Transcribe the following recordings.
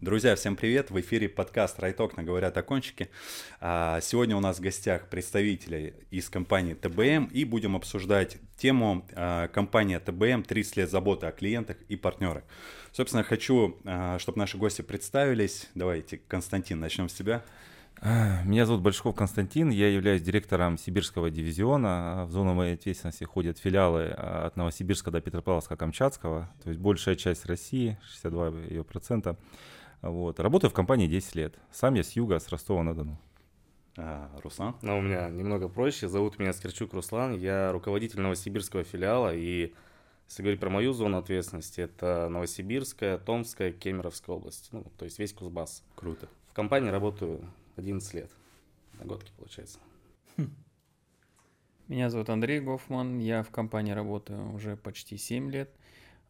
Друзья, всем привет! В эфире подкаст «Райток» говорят о кончике. А, сегодня у нас в гостях представители из компании ТБМ и будем обсуждать тему а, компания ТБМ «30 лет заботы о клиентах и партнерах». Собственно, хочу, а, чтобы наши гости представились. Давайте, Константин, начнем с тебя. Меня зовут Большков Константин, я являюсь директором Сибирского дивизиона. В зону моей ответственности ходят филиалы от Новосибирска до Петропавловска-Камчатского, то есть большая часть России, 62 ее процента. Вот. Работаю в компании 10 лет. Сам я с юга, с Ростова-на-Дону. А, Руслан? Ну, у меня немного проще. Зовут меня Скирчук Руслан. Я руководитель новосибирского филиала. И если говорить про мою зону ответственности, это Новосибирская, Томская, Кемеровская область. Ну, то есть весь Кузбасс. Круто. В компании работаю 11 лет. На годке получается. Хм. Меня зовут Андрей Гофман. Я в компании работаю уже почти 7 лет.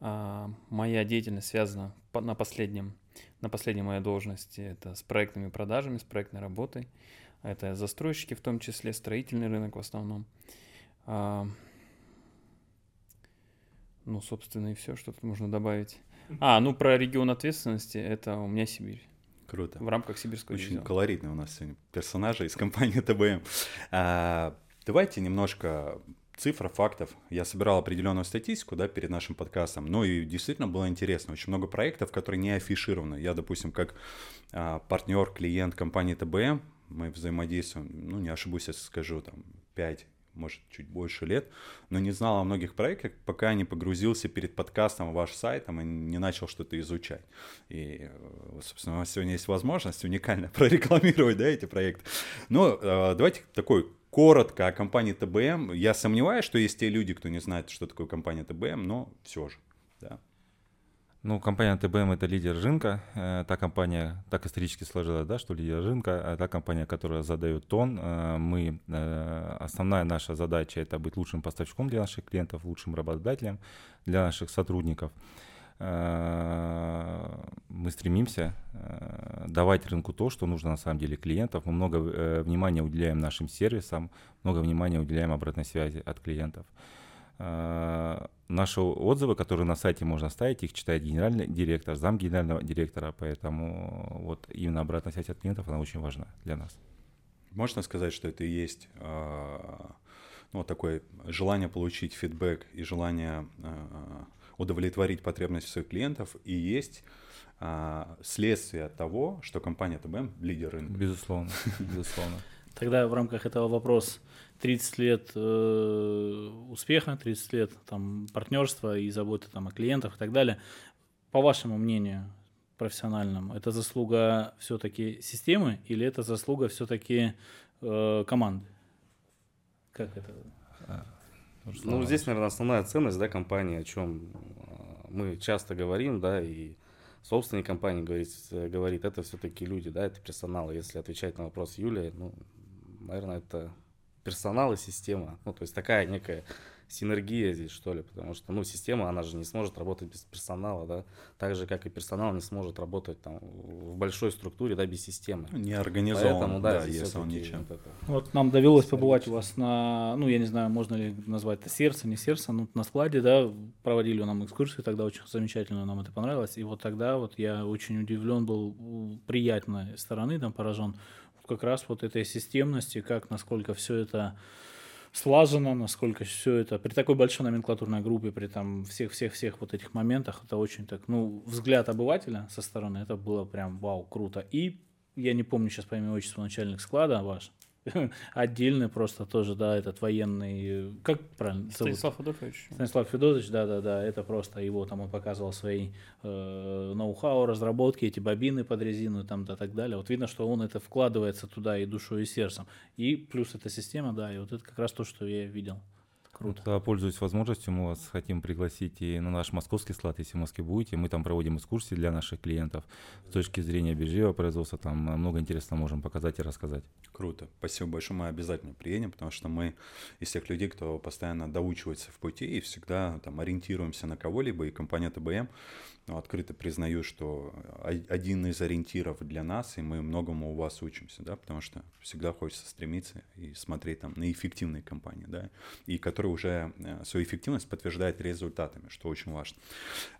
А, моя деятельность связана на последнем на последней моей должности это с проектными продажами, с проектной работой. Это застройщики, в том числе строительный рынок в основном. А, ну, собственно, и все, что тут можно добавить. А, ну, про регион ответственности, это у меня Сибирь. Круто. В рамках сибирского Очень региона. колоритный у нас сегодня персонажи из компании ТБМ. А, давайте немножко цифр, фактов. Я собирал определенную статистику, да, перед нашим подкастом. Ну и действительно было интересно. Очень много проектов, которые не афишированы. Я, допустим, как а, партнер, клиент компании ТБМ, мы взаимодействуем, ну, не ошибусь, если скажу, там, 5 может, чуть больше лет, но не знал о многих проектах, пока не погрузился перед подкастом в ваш сайт и не начал что-то изучать. И, э, собственно, у нас сегодня есть возможность уникально прорекламировать, да, эти проекты. Но э, давайте такой коротко о компании ТБМ. Я сомневаюсь, что есть те люди, кто не знает, что такое компания ТБМ, но все же, да. Ну, компания ТБМ это лидер рынка. Э, та компания, так исторически сложилась, да, что лидер рынка, а та компания, которая задает тон. Э, мы, э, основная наша задача это быть лучшим поставщиком для наших клиентов, лучшим работодателем для наших сотрудников. Мы стремимся давать рынку то, что нужно на самом деле клиентов. Мы много внимания уделяем нашим сервисам, много внимания уделяем обратной связи от клиентов. Э, наши отзывы, которые на сайте можно оставить, их читает генеральный директор, зам генерального директора, поэтому вот именно обратная связь от клиентов, она очень важна для нас. Можно сказать, что это и есть э, ну, такое желание получить фидбэк и желание э, удовлетворить потребности своих клиентов и есть следствие того, что компания ТБМ лидер рынка. Безусловно, безусловно. Тогда в рамках этого вопрос 30 лет э, успеха, 30 лет там, партнерства и заботы там, о клиентах и так далее. По вашему мнению, профессиональному, это заслуга все-таки системы или это заслуга все-таки э, команды? Как это? А, ну, здесь, наверное, основная ценность да, компании, о чем э, мы часто говорим, да, и собственник компании говорит, говорит это все-таки люди, да, это персонал. Если отвечать на вопрос Юлии, ну, наверное, это персонал и система. Ну, то есть такая некая синергия здесь, что ли, потому что, ну, система, она же не сможет работать без персонала, да, так же, как и персонал не сможет работать там в большой структуре, да, без системы. Не организован, Поэтому, да, да если он ничем. Вот, это... вот нам довелось побывать у вас на, ну, я не знаю, можно ли назвать это сердце, не сердце, ну, на складе, да, проводили нам экскурсию, тогда очень замечательно нам это понравилось, и вот тогда вот я очень удивлен был приятной стороны, там, поражен, как раз вот этой системности, как насколько все это слажено, насколько все это при такой большой номенклатурной группе, при там всех-всех-всех вот этих моментах, это очень так, ну, взгляд обывателя со стороны, это было прям вау, круто. И я не помню сейчас по имени отчеству начальник склада ваш, отдельный просто тоже, да, этот военный, как правильно Станислав Федотович. Станислав Федотович, да-да-да, это просто его, там он показывал свои э, ноу-хау, разработки, эти бобины под резину там да так далее. Вот видно, что он это вкладывается туда и душой, и сердцем. И плюс эта система, да, и вот это как раз то, что я видел. Круто. Да, пользуясь возможностью, мы вас хотим пригласить и на наш московский склад, если в Москве будете. Мы там проводим экскурсии для наших клиентов. С точки зрения биржевого производства там много интересного можем показать и рассказать. Круто. Спасибо большое. Мы обязательно приедем, потому что мы из тех людей, кто постоянно доучивается в пути и всегда там ориентируемся на кого-либо. И компания ТБМ ну, открыто признаю, что один из ориентиров для нас, и мы многому у вас учимся, да, потому что всегда хочется стремиться и смотреть там на эффективные компании, да, и которые уже э, свою эффективность подтверждают результатами, что очень важно.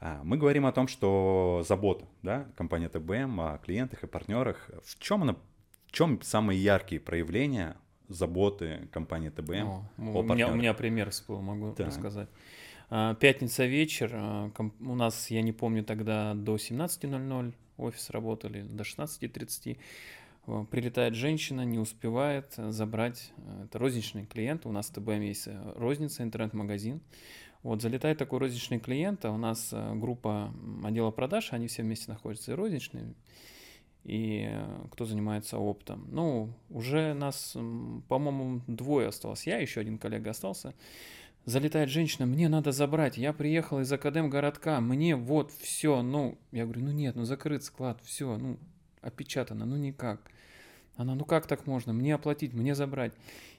А, мы говорим о том, что забота, да, компания ТБМ о клиентах и партнерах, в чем она, в чем самые яркие проявления заботы компании ТБМ о, о у, меня, у меня пример всплыл, могу да. рассказать. А, пятница вечер, а, у нас, я не помню, тогда до 17.00 офис работали, до 16.30. А, прилетает женщина, не успевает забрать, это розничный клиент, у нас в ТБМ есть розница, интернет-магазин. Вот, залетает такой розничный клиент, а у нас группа отдела продаж, они все вместе находятся, и розничные, и кто занимается оптом. Ну, уже нас, по-моему, двое осталось. Я, еще один коллега остался. Залетает женщина, мне надо забрать, я приехал из Академ городка, мне вот все, ну, я говорю, ну нет, ну закрыт склад, все, ну, опечатано, ну никак. Она, ну как так можно, мне оплатить, мне забрать.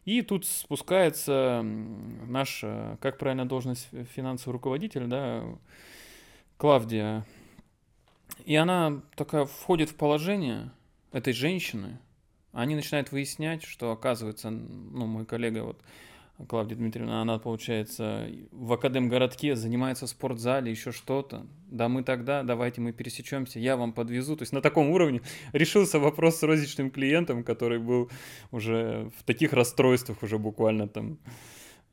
И тут спускается наш, э, как правильно должность финансовый руководитель, да, Клавдия. И она такая входит в положение этой женщины. Они начинают выяснять, что оказывается, ну, мой коллега вот Клавдия Дмитриевна, она, получается, в Академгородке занимается в спортзале, еще что-то. Да мы тогда, давайте мы пересечемся, я вам подвезу. То есть на таком уровне решился вопрос с розничным клиентом, который был уже в таких расстройствах уже буквально там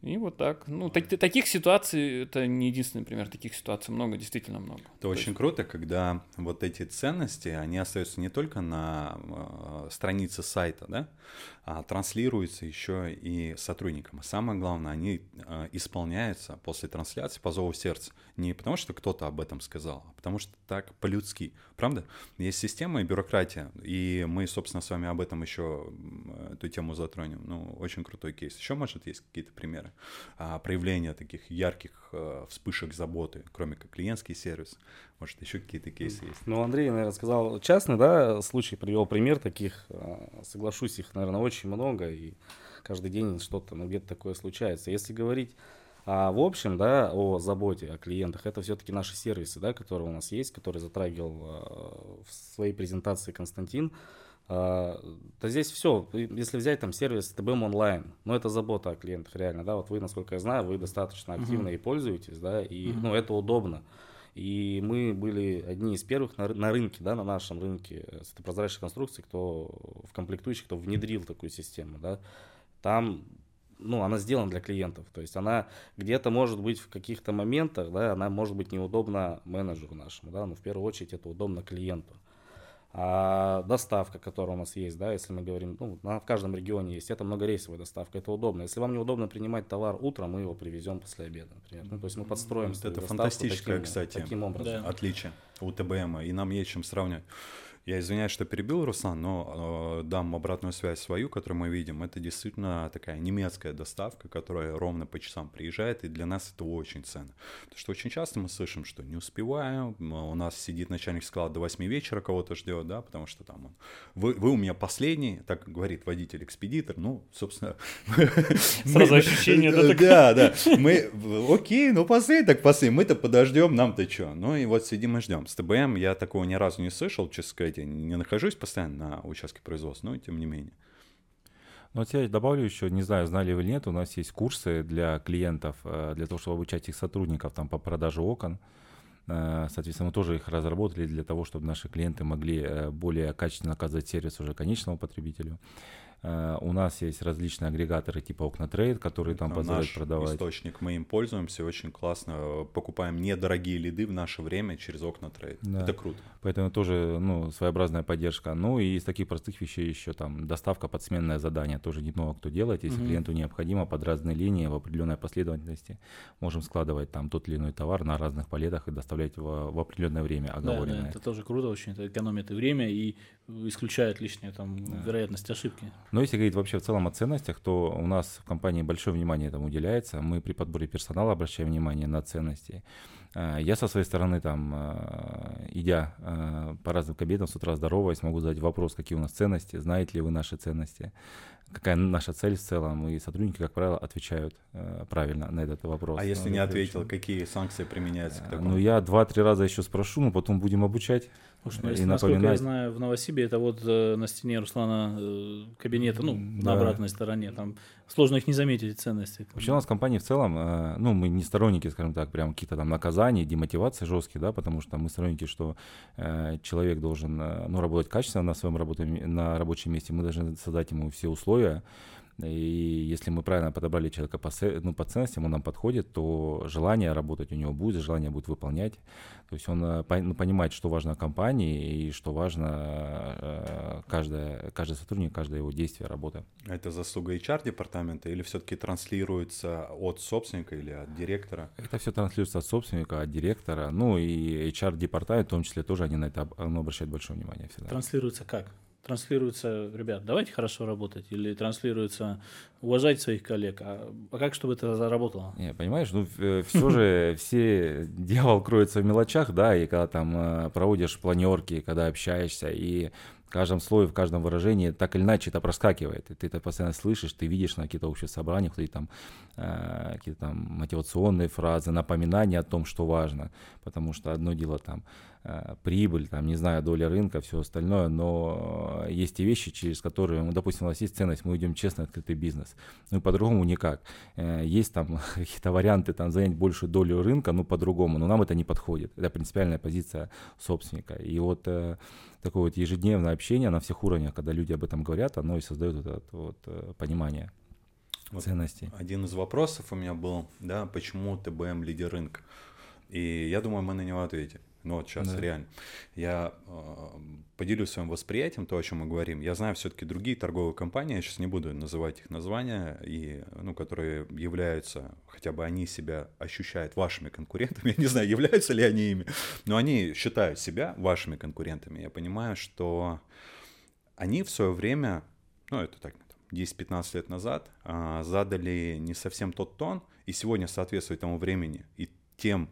и вот так. Ну, так, таких ситуаций, это не единственный пример, таких ситуаций много, действительно много. Это То очень есть... круто, когда вот эти ценности, они остаются не только на э, странице сайта, да, а транслируются еще и сотрудникам. А самое главное, они э, исполняются после трансляции по зову сердца. Не потому, что кто-то об этом сказал, а потому что так по-людски. Правда? Есть система и бюрократия, и мы, собственно, с вами об этом еще эту тему затронем. Ну, очень крутой кейс. Еще, может, есть какие-то примеры а, проявления таких ярких а, вспышек заботы, кроме как клиентский сервис? Может, еще какие-то кейсы есть? Ну, Андрей, наверное, сказал частный, да, случай, привел пример таких. А, соглашусь, их, наверное, очень много, и каждый день что-то, ну, где-то такое случается. Если говорить а в общем, да, о заботе о клиентах, это все-таки наши сервисы, да, которые у нас есть, которые затрагивал э, в своей презентации Константин. Э, то здесь все, если взять там сервис ТБМ онлайн, ну это забота о клиентах реально, да, вот вы, насколько я знаю, вы достаточно активно uh-huh. и пользуетесь, да, и, uh-huh. ну это удобно. И мы были одни из первых на, на рынке, да, на нашем рынке с этой прозрачной конструкцией, кто в комплектующих, кто внедрил такую систему, да. Там ну, она сделана для клиентов. То есть она где-то может быть в каких-то моментах, да, она может быть неудобна менеджеру нашему, да, но в первую очередь это удобно клиенту. А доставка, которая у нас есть, да, если мы говорим, ну, в каждом регионе есть, это многорейсовая доставка, это удобно. Если вам неудобно принимать товар утром, мы его привезем после обеда, например. Ну, то есть мы подстроим Это фантастическое, таким, кстати, таким образом. Да. отличие у ТБМ, и нам есть чем сравнивать. Я извиняюсь, что перебил, Руслан, но э, дам обратную связь свою, которую мы видим. Это действительно такая немецкая доставка, которая ровно по часам приезжает, и для нас это очень ценно. Потому что очень часто мы слышим, что не успеваем, у нас сидит начальник склада до 8 вечера, кого-то ждет, да, потому что там он, вы, вы у меня последний, так говорит водитель-экспедитор, ну, собственно... Сразу ощущение, да? Да, да. Мы, окей, ну последний, так последний, мы-то подождем, нам-то что? Ну и вот сидим и ждем. С ТБМ я такого ни разу не слышал, честно сказать, я не нахожусь постоянно на участке производства, но тем не менее. Ну, вот я добавлю еще, не знаю, знали вы или нет, у нас есть курсы для клиентов, э, для того, чтобы обучать их сотрудников там, по продаже окон. Э, соответственно, мы тоже их разработали для того, чтобы наши клиенты могли э, более качественно оказывать сервис уже конечному потребителю. Э, у нас есть различные агрегаторы типа Окна-трейд, которые там позволяют Наш продавать. источник, мы им пользуемся очень классно. Покупаем недорогие лиды в наше время через Окна-трейд. Да. Это круто. Поэтому тоже ну, своеобразная поддержка. Ну и из таких простых вещей еще там доставка под сменное задание. Тоже не много кто делает. Если угу. клиенту необходимо под разные линии в определенной последовательности, можем складывать там тот или иной товар на разных палетах и доставлять в, в определенное время оговоренное. Да, да, это тоже круто очень. Это экономит и время и исключает лишнюю там да. вероятность ошибки. Но если говорить вообще в целом о ценностях, то у нас в компании большое внимание этому уделяется. Мы при подборе персонала обращаем внимание на ценности. Э, я со своей стороны, там, э, идя э, по разным кабинетам с утра здороваясь, могу задать вопрос, какие у нас ценности, знаете ли вы наши ценности, какая наша цель в целом, и сотрудники, как правило, отвечают правильно на этот вопрос. А если не ответил, какие санкции применяются к такому? Ну, я два-три раза еще спрошу, но потом будем обучать. Слушай, ну, если, насколько я знаю, в Новосибе это вот э, на стене Руслана э, кабинета, ну, да. на обратной стороне, там сложно их не заметить, ценности. Вообще у нас в компании в целом, э, ну, мы не сторонники, скажем так, прям какие-то там наказания, демотивации жесткие, да, потому что мы сторонники, что э, человек должен, э, ну, работать качественно на своем работе, на рабочем месте, мы должны создать ему все условия, и если мы правильно подобрали человека по, ну, по ценностям, он нам подходит, то желание работать у него будет, желание будет выполнять. То есть он э, ну, понимает, что важно компании и что важно э, каждое, каждый сотрудник, каждое его действие, работа. Это заслуга HR-департамента или все-таки транслируется от собственника или от директора? Это все транслируется от собственника, от директора. Ну и HR-департамент в том числе тоже они на это ну, обращают большое внимание всегда. Транслируется как? Транслируется, ребят, давайте хорошо работать, или транслируется уважать своих коллег, а, а как, чтобы это заработало? Не, понимаешь, ну все же, все дьявол кроется в мелочах, да, и когда там э, проводишь планерки, когда общаешься, и в каждом слое, в каждом выражении так или иначе это проскакивает. И ты это постоянно слышишь, ты видишь на каких-то общих собраниях, какие-то там, э, какие-то там мотивационные фразы, напоминания о том, что важно. Потому что одно дело там э, прибыль, там, не знаю, доля рынка, все остальное, но есть и вещи, через которые, ну, допустим, у нас есть ценность, мы идем честно открытый бизнес. Ну, по-другому никак. Э, есть там какие-то варианты там занять большую долю рынка, ну, по-другому, но нам это не подходит. Это принципиальная позиция собственника. И вот э, такое вот ежедневное общение на всех уровнях, когда люди об этом говорят, оно и создает это вот э, понимание вот ценностей. Один из вопросов у меня был, да, почему ТБМ лидер рынка? И я думаю, мы на него ответим. Ну вот сейчас да. реально. Я э, поделюсь своим восприятием, то, о чем мы говорим. Я знаю все-таки другие торговые компании, я сейчас не буду называть их названия, и, ну, которые являются, хотя бы они себя ощущают вашими конкурентами. Я не знаю, являются ли они ими, но они считают себя вашими конкурентами. Я понимаю, что они в свое время, ну это так, 10-15 лет назад, э, задали не совсем тот тон, и сегодня соответствует тому времени и тем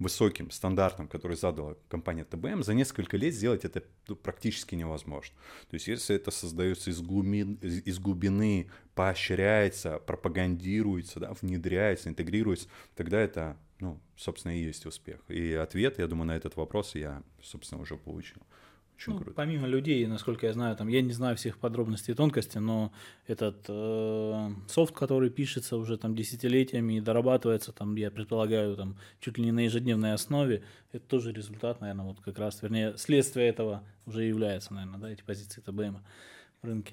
высоким стандартам, которые задала компания ТБМ, за несколько лет сделать это ну, практически невозможно. То есть если это создается из глубины, из глубины поощряется, пропагандируется, да, внедряется, интегрируется, тогда это, ну, собственно, и есть успех. И ответ, я думаю, на этот вопрос я, собственно, уже получил. Очень ну, круто. Помимо людей, насколько я знаю, там, я не знаю всех подробностей и тонкостей, но этот э, софт, который пишется уже там десятилетиями и дорабатывается, там, я предполагаю, там, чуть ли не на ежедневной основе, это тоже результат, наверное, вот как раз, вернее, следствие этого уже является, наверное, да, эти позиции ТБМ в рынке.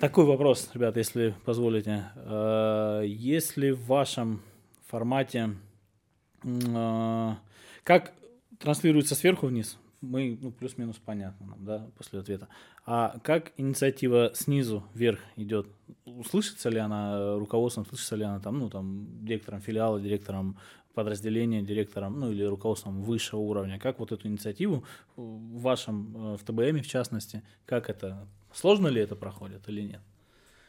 Такой вопрос, ребята, если позволите. Э, если в вашем формате, э, как транслируется сверху вниз мы, ну, плюс-минус понятно нам, да, после ответа. А как инициатива снизу вверх идет? Услышится ли она руководством, слышится ли она там, ну, там, директором филиала, директором подразделения, директором, ну, или руководством высшего уровня? Как вот эту инициативу в вашем, э, в ТБМ в частности, как это, сложно ли это проходит или нет?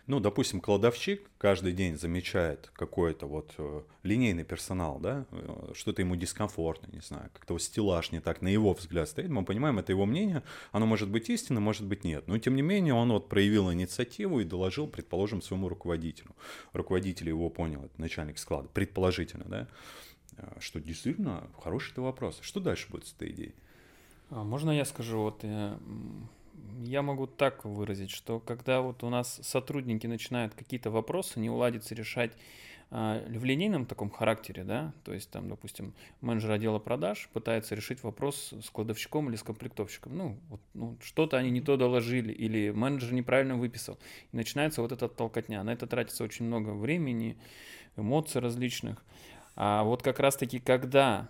Ну, допустим, кладовщик каждый день замечает какой-то вот э, линейный персонал, да, э, что-то ему дискомфортно, не знаю, как-то вот стеллаж не так, на его взгляд стоит, мы понимаем, это его мнение, оно может быть истинным, может быть нет, но тем не менее он вот проявил инициативу и доложил, предположим, своему руководителю. Руководитель его понял, это начальник склада, предположительно, да, э, что действительно хороший это вопрос. Что дальше будет с этой идеей? А можно я скажу, вот я могу так выразить, что когда вот у нас сотрудники начинают какие-то вопросы не уладиться решать а, в линейном таком характере, да, то есть там, допустим, менеджер отдела продаж пытается решить вопрос с кладовщиком или с комплектовщиком, ну, вот, ну что-то они не то доложили или менеджер неправильно выписал, и начинается вот эта толкотня, на это тратится очень много времени, эмоций различных, а вот как раз-таки когда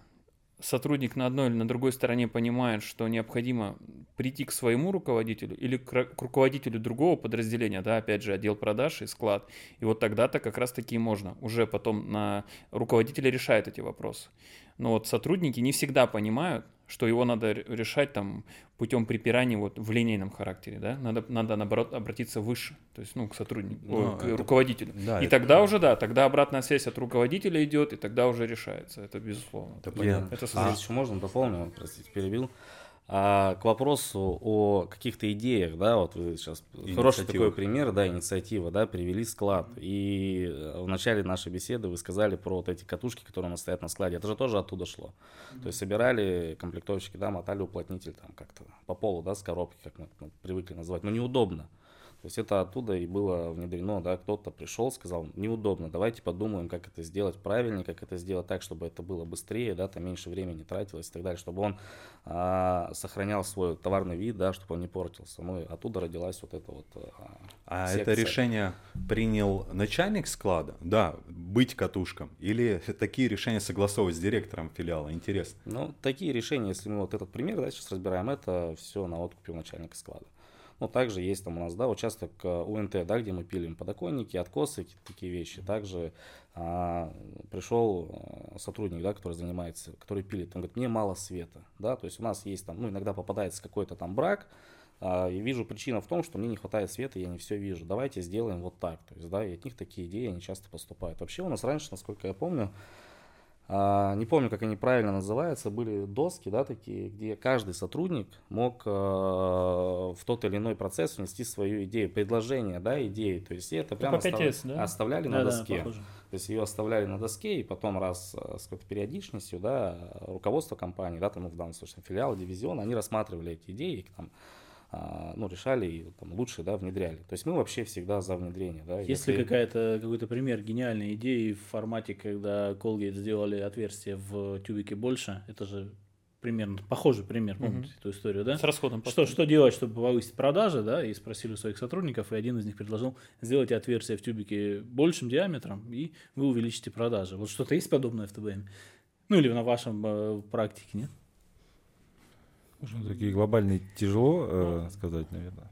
сотрудник на одной или на другой стороне понимает, что необходимо прийти к своему руководителю или к руководителю другого подразделения, да, опять же, отдел продаж и склад, и вот тогда-то как раз-таки можно. Уже потом на руководителя решает эти вопросы. Но вот сотрудники не всегда понимают, что его надо решать там путем припирания вот в линейном характере, да, надо, надо наоборот обратиться выше, то есть, ну, к сотруднику, Ну, к это- руководителю. Да, и это- тогда уже, да, тогда обратная связь от руководителя идет, и тогда уже решается, это безусловно. Это понятно. Это а, еще можно дополню, простите, перебил. А, к вопросу о каких-то идеях, да, вот вы сейчас хороший такой пример, да, инициатива, да, привели склад. И э, в начале нашей беседы вы сказали про вот эти катушки, которые у нас стоят на складе. Это же тоже оттуда шло. То есть собирали комплектовщики, да, мотали уплотнитель там как-то по полу, да, с коробки, как мы это привыкли называть. Но неудобно. То есть это оттуда и было внедрено, да, кто-то пришел, сказал, неудобно, давайте подумаем, как это сделать правильнее, как это сделать так, чтобы это было быстрее, да, там меньше времени тратилось и так далее, чтобы он а, сохранял свой товарный вид, да, чтобы он не портился. Ну, и оттуда родилась вот эта вот а, А секция. это решение принял начальник склада? Да, быть катушком? Или такие решения согласовывать с директором филиала? Интересно. Ну, такие решения, если мы вот этот пример, да, сейчас разбираем, это все на откупе у начальника склада. Ну, также есть там у нас, да, участок э, УНТ, да, где мы пилим подоконники, откосы, такие вещи. Также а, пришел э, сотрудник, да, который занимается, который пилит, он говорит, мне мало света, да, то есть у нас есть там, ну, иногда попадается какой-то там брак, а, и вижу причина в том, что мне не хватает света, я не все вижу. Давайте сделаем вот так. То есть, да, и от них такие идеи, они часто поступают. Вообще у нас раньше, насколько я помню, не помню, как они правильно называются, были доски, да, такие, где каждый сотрудник мог э, в тот или иной процесс внести свою идею, предложение, да, идеи. То есть это прямо по 5S, да? оставляли на Да-да, доске. похоже. То есть ее оставляли на доске, и потом раз э, с какой-то периодичностью, да, руководство компании, да, там, ну, в данном случае филиал, дивизион, они рассматривали эти идеи, и там, а, ну, решали и там лучше, да, внедряли. То есть мы вообще всегда за внедрение, да. Есть ли какая-то, какой-то пример гениальной идеи в формате, когда Colgate сделали отверстие в тюбике больше? Это же примерно похожий пример, помните эту историю, да? С расходом Что, что делать, чтобы повысить продажи, да, и спросили у своих сотрудников, и один из них предложил, сделайте отверстие в тюбике большим диаметром, и вы увеличите продажи. Вот что-то есть подобное в ТБМ? Ну, или на вашем э, практике, нет? Ну, Такие глобальные тяжело э, сказать, наверное.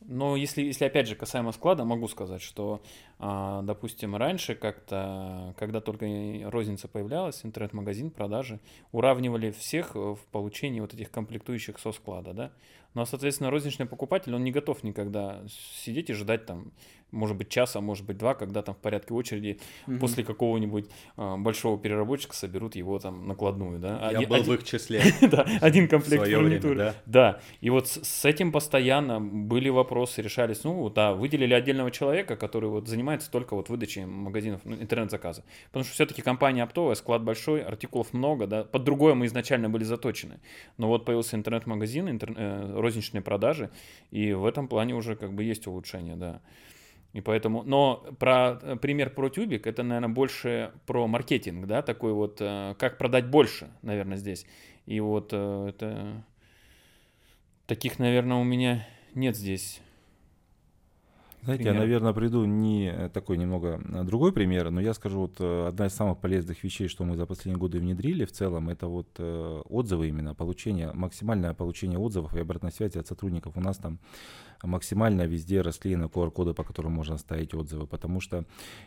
Но если, если опять же касаемо склада, могу сказать, что, допустим, раньше как-то, когда только розница появлялась, интернет-магазин, продажи, уравнивали всех в получении вот этих комплектующих со склада, да. Но, соответственно, розничный покупатель, он не готов никогда сидеть и ждать там, может быть, часа, может быть, два, когда там в порядке очереди после какого-нибудь а, большого переработчика соберут его там накладную, да. Я Один- был в один- их числе. да, один В комплект фурнитуры. да. И вот с, этим постоянно были вопросы, решались. Ну, да, выделили отдельного человека, который вот занимается только вот выдачей магазинов, ну, интернет-заказа. Потому что все-таки компания оптовая, склад большой, артикулов много, да. Под другое мы изначально были заточены. Но вот появился интернет-магазин, интер- э, розничные продажи, и в этом плане уже как бы есть улучшение, да. И поэтому, но про э, пример про тюбик, это, наверное, больше про маркетинг, да, такой вот, э, как продать больше, наверное, здесь. И вот э, это таких, наверное, у меня нет здесь. Знаете, Пример. я, наверное, приду не э, такой немного а, другой пример, но я скажу, вот э, одна из самых полезных вещей, что мы за последние годы внедрили в целом, это вот э, отзывы именно, получение, максимальное получение отзывов и обратной связи от сотрудников. У нас там максимально везде расклеены QR-коды, по которым можно ставить отзывы, потому что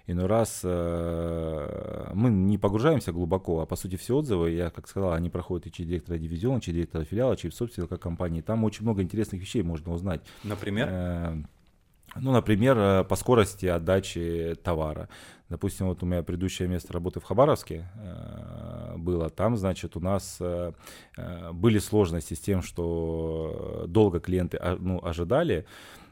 иной раз э, мы не погружаемся глубоко, а по сути все отзывы, я как сказал, они проходят и через директора дивизиона, через директора филиала, через собственника компании. Там очень много интересных вещей можно узнать. Например? Ну, например, э, по скорости отдачи товара. Допустим, вот у меня предыдущее место работы в Хабаровске э, было. Там, значит, у нас э, были сложности с тем, что долго клиенты а, ну, ожидали.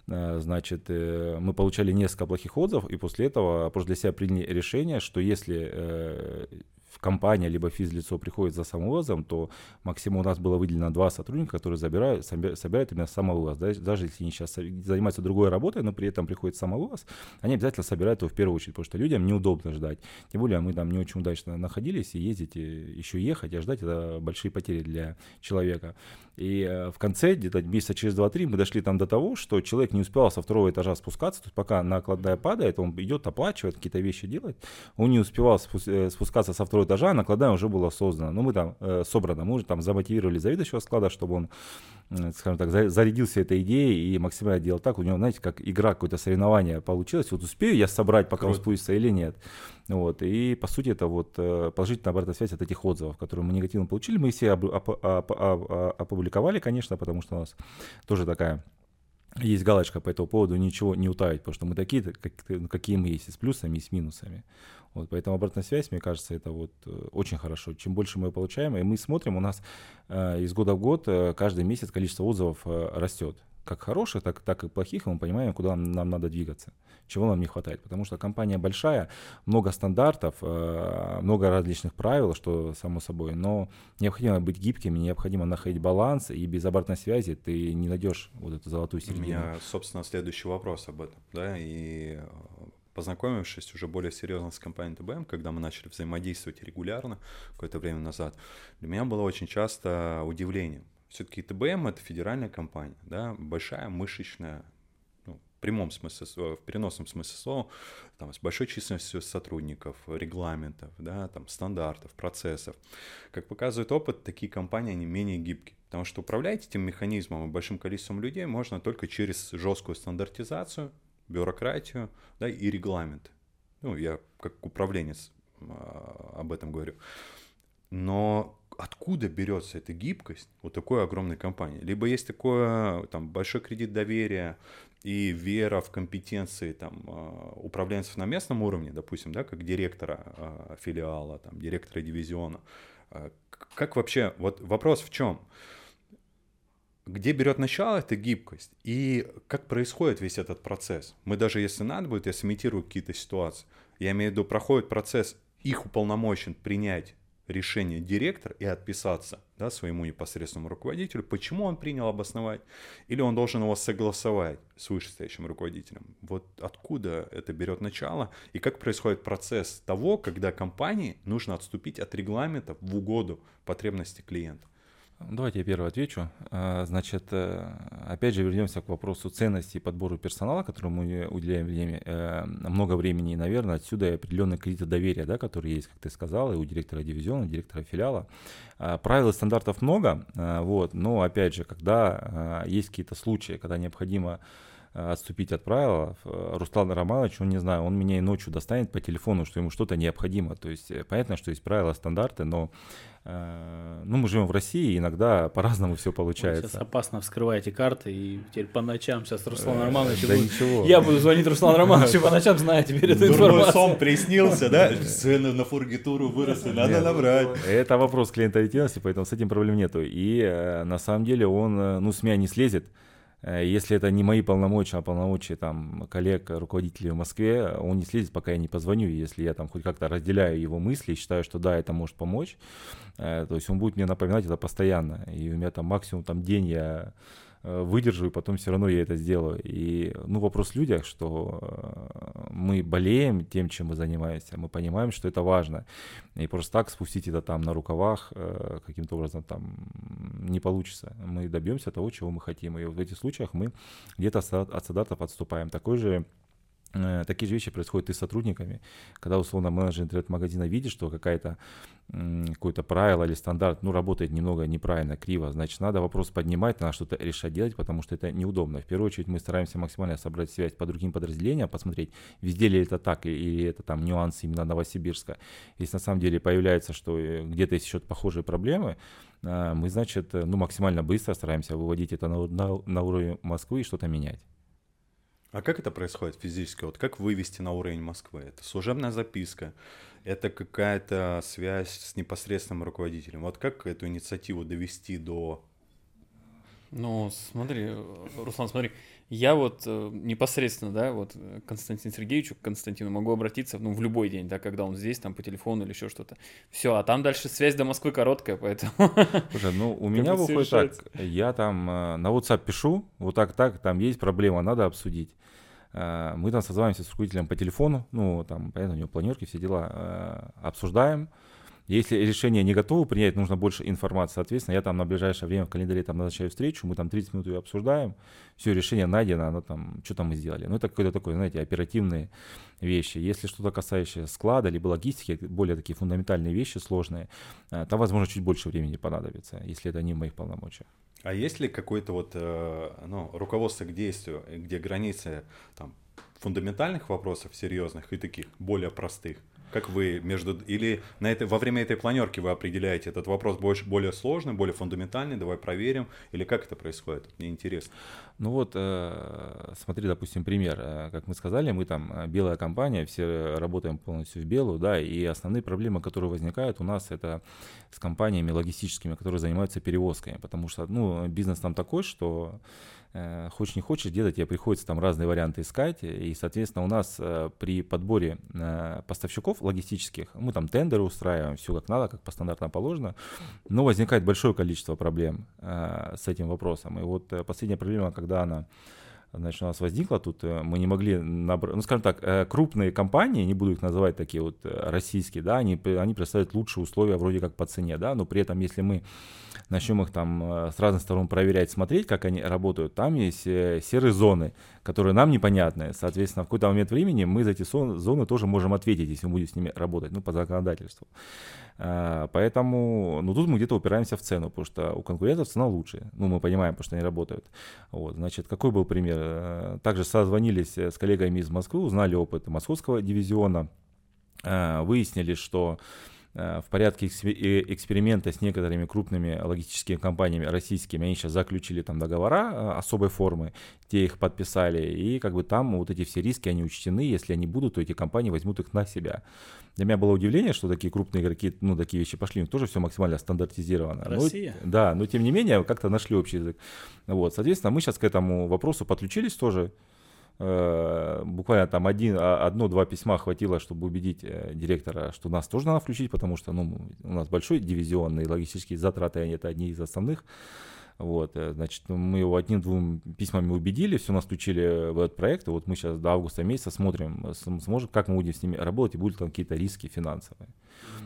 Значит, мы получали несколько плохих отзывов, и после этого просто для себя приняли решение, что если компания либо физлицо приходит за самовывозом, то максимум у нас было выделено два сотрудника, которые забирают, соби- собирают именно самовывоз. Да, Даже если они сейчас занимаются другой работой, но при этом приходит самовывоз, они обязательно собирают его в первую очередь, потому что людям неудобно ждать. Тем более мы там не очень удачно находились, и ездить, и еще ехать, а ждать это большие потери для человека. И э, в конце, где-то месяца через 2-3, мы дошли там до того, что человек не успевал со второго этажа спускаться, то есть пока накладная падает, он идет, оплачивает, какие-то вещи делает, он не успевал э, спускаться со второго второго этажа, накладная уже была создана. Ну, мы там, э, собрано, мы уже там замотивировали заведующего склада, чтобы он, э, скажем так, за, зарядился этой идеей и максимально делал так. У него, знаете, как игра, какое-то соревнование получилось. Вот успею я собрать, пока Круто. он спустится или нет. Вот. И, по сути, это вот э, положительная обратная связь от этих отзывов, которые мы негативно получили. Мы все об, об, об, об, опубликовали, конечно, потому что у нас тоже такая есть галочка по этому поводу, ничего не утаить, потому что мы такие, как, какие мы есть, и с плюсами, и с минусами. Вот, поэтому обратная связь, мне кажется, это вот э, очень хорошо. Чем больше мы получаем, и мы смотрим, у нас э, из года в год э, каждый месяц количество отзывов э, растет как хороших, так, так и плохих, и мы понимаем, куда нам, нам надо двигаться, чего нам не хватает. Потому что компания большая, много стандартов, э, много различных правил, что само собой, но необходимо быть гибкими, необходимо находить баланс, и без обратной связи ты не найдешь вот эту золотую середину. У меня, собственно, следующий вопрос об этом, да, и э, познакомившись уже более серьезно с компанией ТБМ, когда мы начали взаимодействовать регулярно какое-то время назад, для меня было очень часто удивлением, все-таки ТБМ это федеральная компания, да, большая мышечная, ну, в прямом смысле, в переносном смысле слова, там, с большой численностью сотрудников, регламентов, да, там, стандартов, процессов. Как показывает опыт, такие компании, они менее гибкие. Потому что управлять этим механизмом и большим количеством людей можно только через жесткую стандартизацию, бюрократию да, и регламент. Ну, я как управленец а, об этом говорю. Но откуда берется эта гибкость у такой огромной компании? Либо есть такое там большой кредит доверия и вера в компетенции там а, управленцев на местном уровне, допустим, да, как директора а, филиала, там, директора дивизиона. Как вообще, вот вопрос в чем? Где берет начало эта гибкость и как происходит весь этот процесс. Мы даже, если надо будет, я сымитирую какие-то ситуации. Я имею в виду, проходит процесс их уполномочен принять решение директор и отписаться да, своему непосредственному руководителю, почему он принял обосновать, или он должен его согласовать с вышестоящим руководителем. Вот откуда это берет начало и как происходит процесс того, когда компании нужно отступить от регламента в угоду потребности клиента. Давайте я первый отвечу. А, значит, э, опять же вернемся к вопросу ценности и подбору персонала, которому мы уделяем время, э, много времени, и, наверное, отсюда и определенный кредит доверия, да, который есть, как ты сказал, и у директора дивизиона, и директора филиала. А, правил и стандартов много, а, вот, но, опять же, когда есть какие-то случаи, когда необходимо отступить от правила. Руслан Романович, он не знаю, он меня и ночью достанет по телефону, что ему что-то необходимо. То есть э, понятно, что есть правила, стандарты, но э, ну, мы живем в России, иногда по-разному все получается. Вы сейчас опасно вскрываете карты, и теперь по ночам сейчас Руслан э, Романович... Да ничего. Я буду звонить Руслану Романовичу по ночам, зная теперь эту информацию. сон приснился, да? Цены на фургитуру выросли, надо набрать. Это вопрос клиентоориентированности, поэтому с этим проблем нету. И на самом деле он, ну, с меня не слезет. Э, если это не мои полномочия, а полномочия там коллег, руководителей в Москве, он не следит, пока я не позвоню. Если я там хоть как-то разделяю его мысли и считаю, что да, это может помочь, э, то есть он будет мне напоминать это постоянно. И у меня там максимум там день я Э, выдержу, и потом все равно я это сделаю. И, ну, вопрос в людях, что мы болеем тем, чем мы занимаемся, мы понимаем, что это важно. И просто так спустить это там на рукавах каким-то образом там не получится. Мы добьемся того, чего мы хотим. И в этих случаях мы где-то от стандартов отступаем. Такой же такие же вещи происходят и с сотрудниками, когда условно менеджер интернет-магазина видит, что какая-то какое-то правило или стандарт, ну, работает немного неправильно, криво, значит, надо вопрос поднимать, надо что-то решать делать, потому что это неудобно. В первую очередь мы стараемся максимально собрать связь по другим подразделениям, посмотреть, везде ли это так, или это там нюансы именно Новосибирска. Если на самом деле появляется, что э, где-то есть еще похожие проблемы, э, мы, значит, ну, максимально быстро стараемся выводить это на, на, на уровень Москвы и что-то менять. А как это происходит физически? Вот как вывести на уровень Москвы? Это служебная записка, это какая-то связь с непосредственным руководителем. Вот как эту инициативу довести до... Ну, смотри, Руслан, смотри, я вот э, непосредственно, да, вот к Константину Сергеевичу, к Константину могу обратиться, ну, в любой день, да, когда он здесь, там, по телефону или еще что-то. Все, а там дальше связь до Москвы короткая, поэтому... Слушай, ну, у меня выходит так, я там э, на WhatsApp пишу, вот так, так, там есть проблема, надо обсудить. Э, мы там созваниваемся с руководителем по телефону, ну, там, понятно, у него планерки, все дела, обсуждаем, Если решение не готово принять, нужно больше информации. Соответственно, я там на ближайшее время в календаре там назначаю встречу, мы там 30 минут ее обсуждаем, все, решение найдено, оно там, что там мы сделали. Ну, это какое-то такое, знаете, оперативные вещи. Если что-то касающееся склада, либо логистики, более такие фундаментальные вещи сложные, э, там, возможно, чуть больше времени понадобится, если это не в моих полномочиях. А есть ли какое-то вот, э, ну, руководство к действию, где границы там фундаментальных вопросов серьезных и таких более простых? Как вы между... Или на это, во время этой планерки вы определяете этот вопрос больше, более сложный, более фундаментальный, давай проверим, или как это происходит? Мне интересно. Ну вот, э, смотри, допустим, пример. Э, как мы сказали, мы там э, белая компания, все работаем полностью в белую, да, и основные проблемы, которые возникают у нас, это с компаниями логистическими, которые занимаются перевозками, потому что, ну, бизнес там такой, что хочешь не хочешь, где-то тебе приходится там разные варианты искать, и, соответственно, у нас э, при подборе э, поставщиков логистических, мы там тендеры устраиваем, все как надо, как по стандартам положено, но возникает большое количество проблем с этим вопросом. И вот последняя проблема, когда она значит, у нас возникла тут, мы не могли набрать, ну, скажем так, крупные компании, не буду их называть такие вот российские, да, они, они представляют лучшие условия вроде как по цене, да, но при этом, если мы начнем их там э, с разных сторон проверять, смотреть, как они работают, там есть э, серые зоны, которые нам непонятны. Соответственно, в какой-то момент времени мы за эти зоны тоже можем ответить, если мы будем с ними работать, ну, по законодательству. А, поэтому, ну, тут мы где-то упираемся в цену, потому что у конкурентов цена лучше. Ну, мы понимаем, потому что они работают. Вот, значит, какой был пример? Э, также созвонились с коллегами из Москвы, узнали опыт московского дивизиона, выяснили, что Э, в порядке эксперимента с некоторыми крупными логистическими компаниями российскими, они сейчас заключили там договора э, особой формы, те их подписали, и как бы там вот эти все риски, они учтены, если они будут, то эти компании возьмут их на себя. Для меня было удивление, что такие крупные игроки, ну, такие вещи пошли, тоже все максимально стандартизировано. Россия? Но, да, но тем не менее, как-то нашли общий язык. Вот, соответственно, мы сейчас к этому вопросу подключились тоже, Э, буквально там один, а, одно-два письма хватило, чтобы убедить э, директора, что нас тоже надо включить, потому что ну, у нас большой дивизионный логистические затраты, они это одни из основных. Вот, э, значит, мы его одним-двум письмами убедили, все нас включили в этот проект, и вот мы сейчас до августа месяца смотрим, сможет, как мы будем с ними работать, и будут там какие-то риски финансовые.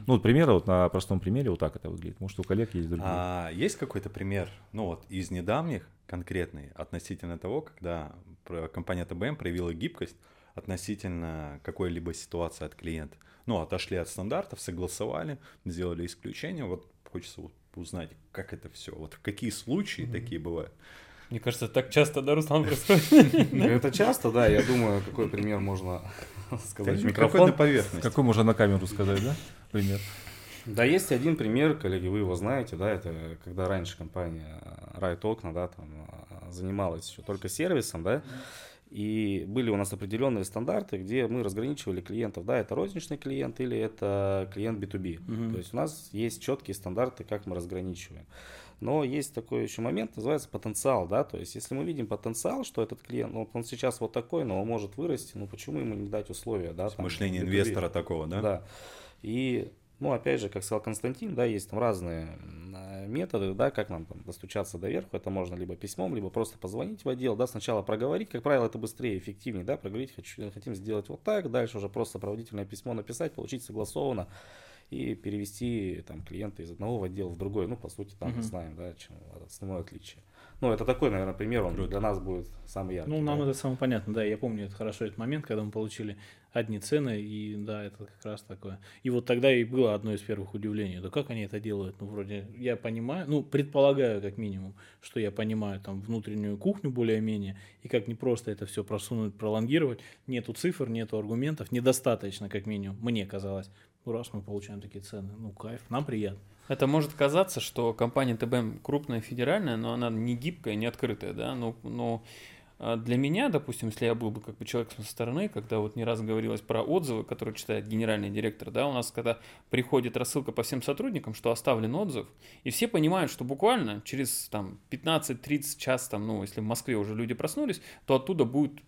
Ну, вот пример, вот на простом примере вот так это выглядит. Может, у коллег есть другие. А есть какой-то пример, ну вот, из недавних, конкретный, относительно того, когда компания ТБМ проявила гибкость относительно какой-либо ситуации от клиента. Ну, отошли от стандартов, согласовали, сделали исключение. Вот хочется вот узнать, как это все, вот какие случаи mm-hmm. такие бывают. Мне кажется, так часто, да, Руслан, происходит? Ну, это часто, да, я думаю, какой пример можно сказать микрофон. поверхность. Какой можно на камеру сказать, да, пример? Да, есть один пример, коллеги, вы его знаете, да, это когда раньше компания Right Окна, да, там занималась еще только сервисом, да, и были у нас определенные стандарты, где мы разграничивали клиентов, да, это розничный клиент или это клиент B2B. Угу. То есть у нас есть четкие стандарты, как мы разграничиваем. Но есть такой еще момент, называется потенциал, да, то есть если мы видим потенциал, что этот клиент, ну, он сейчас вот такой, но он может вырасти, ну, почему ему не дать условия, да? Там, Мышление B2B. инвестора такого, да? Да. И ну, опять же, как сказал Константин, да, есть там разные методы, да, как нам там достучаться до верху. Это можно либо письмом, либо просто позвонить в отдел, да, сначала проговорить. Как правило, это быстрее, эффективнее, да, проговорить, хочу, хотим сделать вот так, дальше уже просто проводительное письмо написать, получить согласованно и перевести там клиента из одного в отдел в другой. Ну, по сути, там угу. мы знаем, да, чем основное отличие. Ну, это такой, наверное, пример, он Круто. для нас будет самый яркий. Ну, нам да. это самое понятно, да, я помню это хорошо, этот момент, когда мы получили одни цены, и да, это как раз такое. И вот тогда и было одно из первых удивлений, да как они это делают? Ну, вроде, я понимаю, ну, предполагаю, как минимум, что я понимаю там внутреннюю кухню более-менее, и как не просто это все просунуть, пролонгировать, нету цифр, нету аргументов, недостаточно, как минимум, мне казалось. Ну, раз мы получаем такие цены, ну, кайф, нам приятно. Это может казаться, что компания ТБМ крупная, федеральная, но она не гибкая, не открытая, да, но, но а для меня, допустим, если я был бы как бы человеком со стороны, когда вот не раз говорилось про отзывы, которые читает генеральный директор, да, у нас когда приходит рассылка по всем сотрудникам, что оставлен отзыв, и все понимают, что буквально через там 15-30 час, там, ну, если в Москве уже люди проснулись, то оттуда будет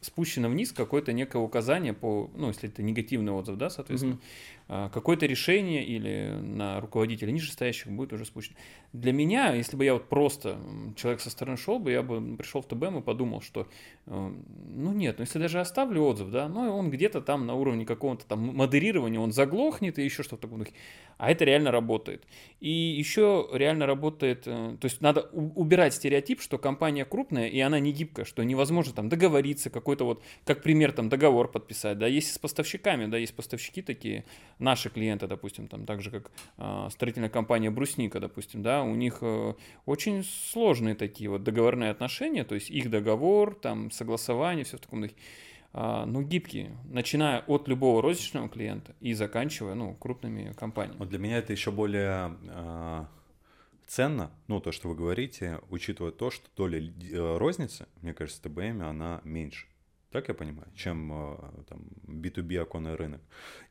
спущено вниз какое-то некое указание по, ну, если это негативный отзыв, да, соответственно, mm-hmm. А, какое-то решение или на руководителя нижестоящих будет уже спущено. Для меня, если бы я вот просто человек со стороны шел бы, я бы пришел в ТБМ и подумал, что э, ну нет, ну если даже оставлю отзыв, да, ну он где-то там на уровне какого-то там модерирования, он заглохнет и еще что-то такое. А это реально работает. И еще реально работает, э, то есть надо убирать стереотип, что компания крупная и она не гибкая, что невозможно там договориться, какой-то вот, как пример, там договор подписать, да, есть с поставщиками, да, есть поставщики такие, наши клиенты, допустим, там, так же, как э, строительная компания Брусника, допустим, да, у них э, очень сложные такие вот договорные отношения, то есть их договор, там, согласование, все в таком духе. А, ну, гибкие, начиная от любого розничного клиента и заканчивая, ну, крупными компаниями. Вот для меня это еще более э, ценно, ну, то, что вы говорите, учитывая то, что доля э, розницы, мне кажется, ТБМ, она меньше так я понимаю, чем э, там, B2B оконный рынок.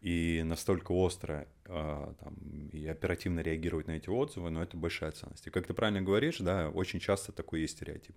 И настолько остро э, там, и оперативно реагировать на эти отзывы, но это большая ценность. И как ты правильно говоришь, да, очень часто такой есть стереотип.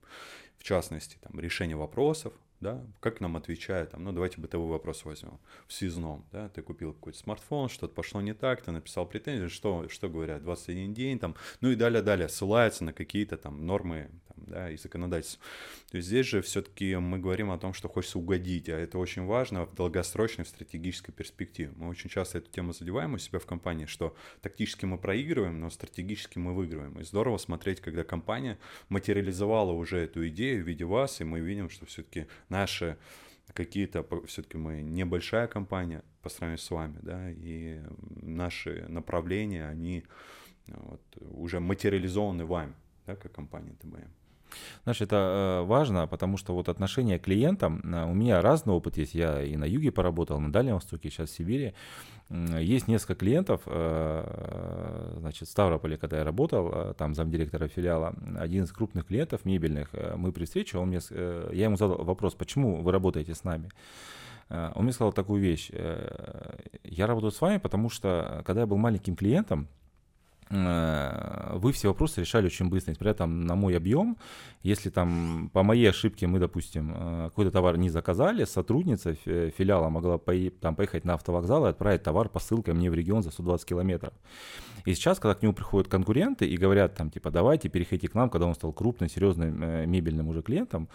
В частности, там, решение вопросов, да, как нам отвечают, там, ну, давайте бытовой вопрос возьмем, в связном, да, ты купил какой-то смартфон, что-то пошло не так, ты написал претензию, что, что говорят, 21 день, там, ну и далее-далее, ссылается на какие-то там нормы, там, да, и законодательство. То есть здесь же все-таки мы говорим о том, что хочется угодить, а это очень важно в долгосрочной, в стратегической перспективе. Мы очень часто эту тему задеваем у себя в компании, что тактически мы проигрываем, но стратегически мы выигрываем. И здорово смотреть, когда компания материализовала уже эту идею в виде вас, и мы видим, что все-таки наши какие-то, все-таки мы небольшая компания по сравнению с вами, да, и наши направления, они вот, уже материализованы вами, да, как компания ТБМ. Знаешь, это э, важно, потому что вот отношение к клиентам, э, у меня разный опыт есть, я и на юге поработал, на Дальнем Востоке, сейчас в Сибири. Есть несколько клиентов, э, значит, в Ставрополе, когда я работал, там замдиректора филиала, один из крупных клиентов мебельных, мы при встрече, он мне, я ему задал вопрос, почему вы работаете с нами? Он мне сказал такую вещь, я работаю с вами, потому что, когда я был маленьким клиентом, вы все вопросы решали очень быстро, несмотря там на мой объем. Если там по моей ошибке мы, допустим, э, какой-то товар не заказали, сотрудница филиала могла там поехать на автовокзал и отправить товар посылкой мне в регион за 120 километров. И сейчас, когда к нему приходят конкуренты и говорят там, типа, давайте переходите к нам, когда он стал крупным, серьезным э, мебельным уже клиентом,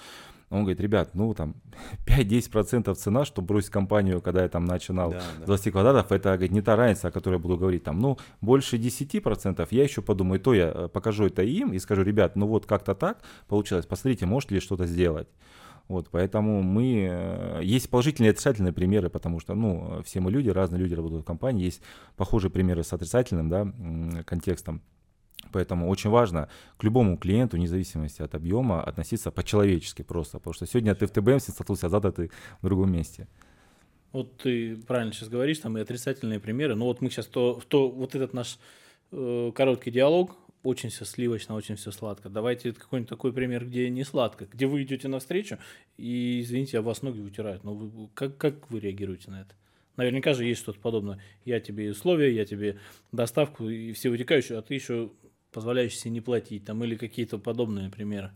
он говорит, ребят, ну там 5-10% цена, чтобы бросить компанию, когда я там начинал да, да. 20 квадратов, это говорит, не та разница, о которой я буду говорить. Там, ну, больше 10% я еще подумаю, то я э, покажу это им и скажу, ребят, ну вот как-то так получилось, посмотрите, может ли что-то сделать. Вот, поэтому мы... Э, есть положительные и отрицательные примеры, потому что, ну, все мы люди, разные люди работают в компании, есть похожие примеры с отрицательным, да, контекстом. Поэтому очень важно к любому клиенту, вне зависимости от объема, относиться по-человечески просто. Потому что сегодня ты в ТБМ столкнулся, а завтра ты в другом месте. Вот ты правильно сейчас говоришь, там и отрицательные примеры. Но вот мы сейчас то, то вот этот наш э, короткий диалог, очень все сливочно, очень все сладко. Давайте какой-нибудь такой пример, где не сладко, где вы идете навстречу и, извините, а вас ноги утирают. Но вы, как, как вы реагируете на это? Наверняка же есть что-то подобное. Я тебе условия, я тебе доставку и все вытекающие, а ты еще позволяющий себе не платить, там, или какие-то подобные примеры.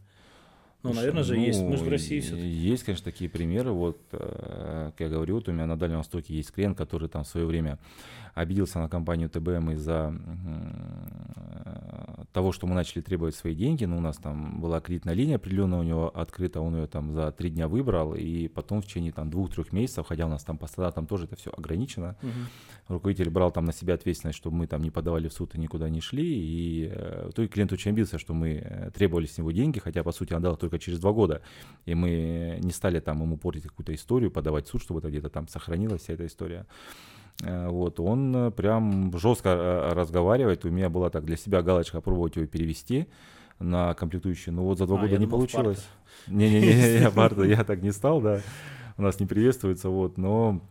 Ну, наверное же, ну, есть. Мы же в России все-таки. Есть, конечно, такие примеры. Вот, э, как я говорю, вот у меня на Дальнем Востоке есть клиент, который там в свое время обиделся на компанию ТБМ из-за того, что мы начали требовать свои деньги. Ну, у нас там была кредитная линия определенная у него открыта, он ее там за три дня выбрал, и потом в течение там двух-трех месяцев, хотя у нас там по стандартам тоже это все ограничено, угу. руководитель брал там на себя ответственность, чтобы мы там не подавали в суд и никуда не шли, и э, в итоге клиент очень обиделся, что мы э, требовали с него деньги, хотя, по сути, он дал только через два года, и мы не стали там ему портить какую-то историю, подавать в суд, чтобы это где-то там сохранилась вся эта история. Э, вот, он прям жестко э, разговаривает. У меня была так для себя галочка пробовать его перевести на комплектующие. Но вот за два а, года не получилось. Не-не-не, я Барта, я так не стал, да. У нас не приветствуется, вот, но,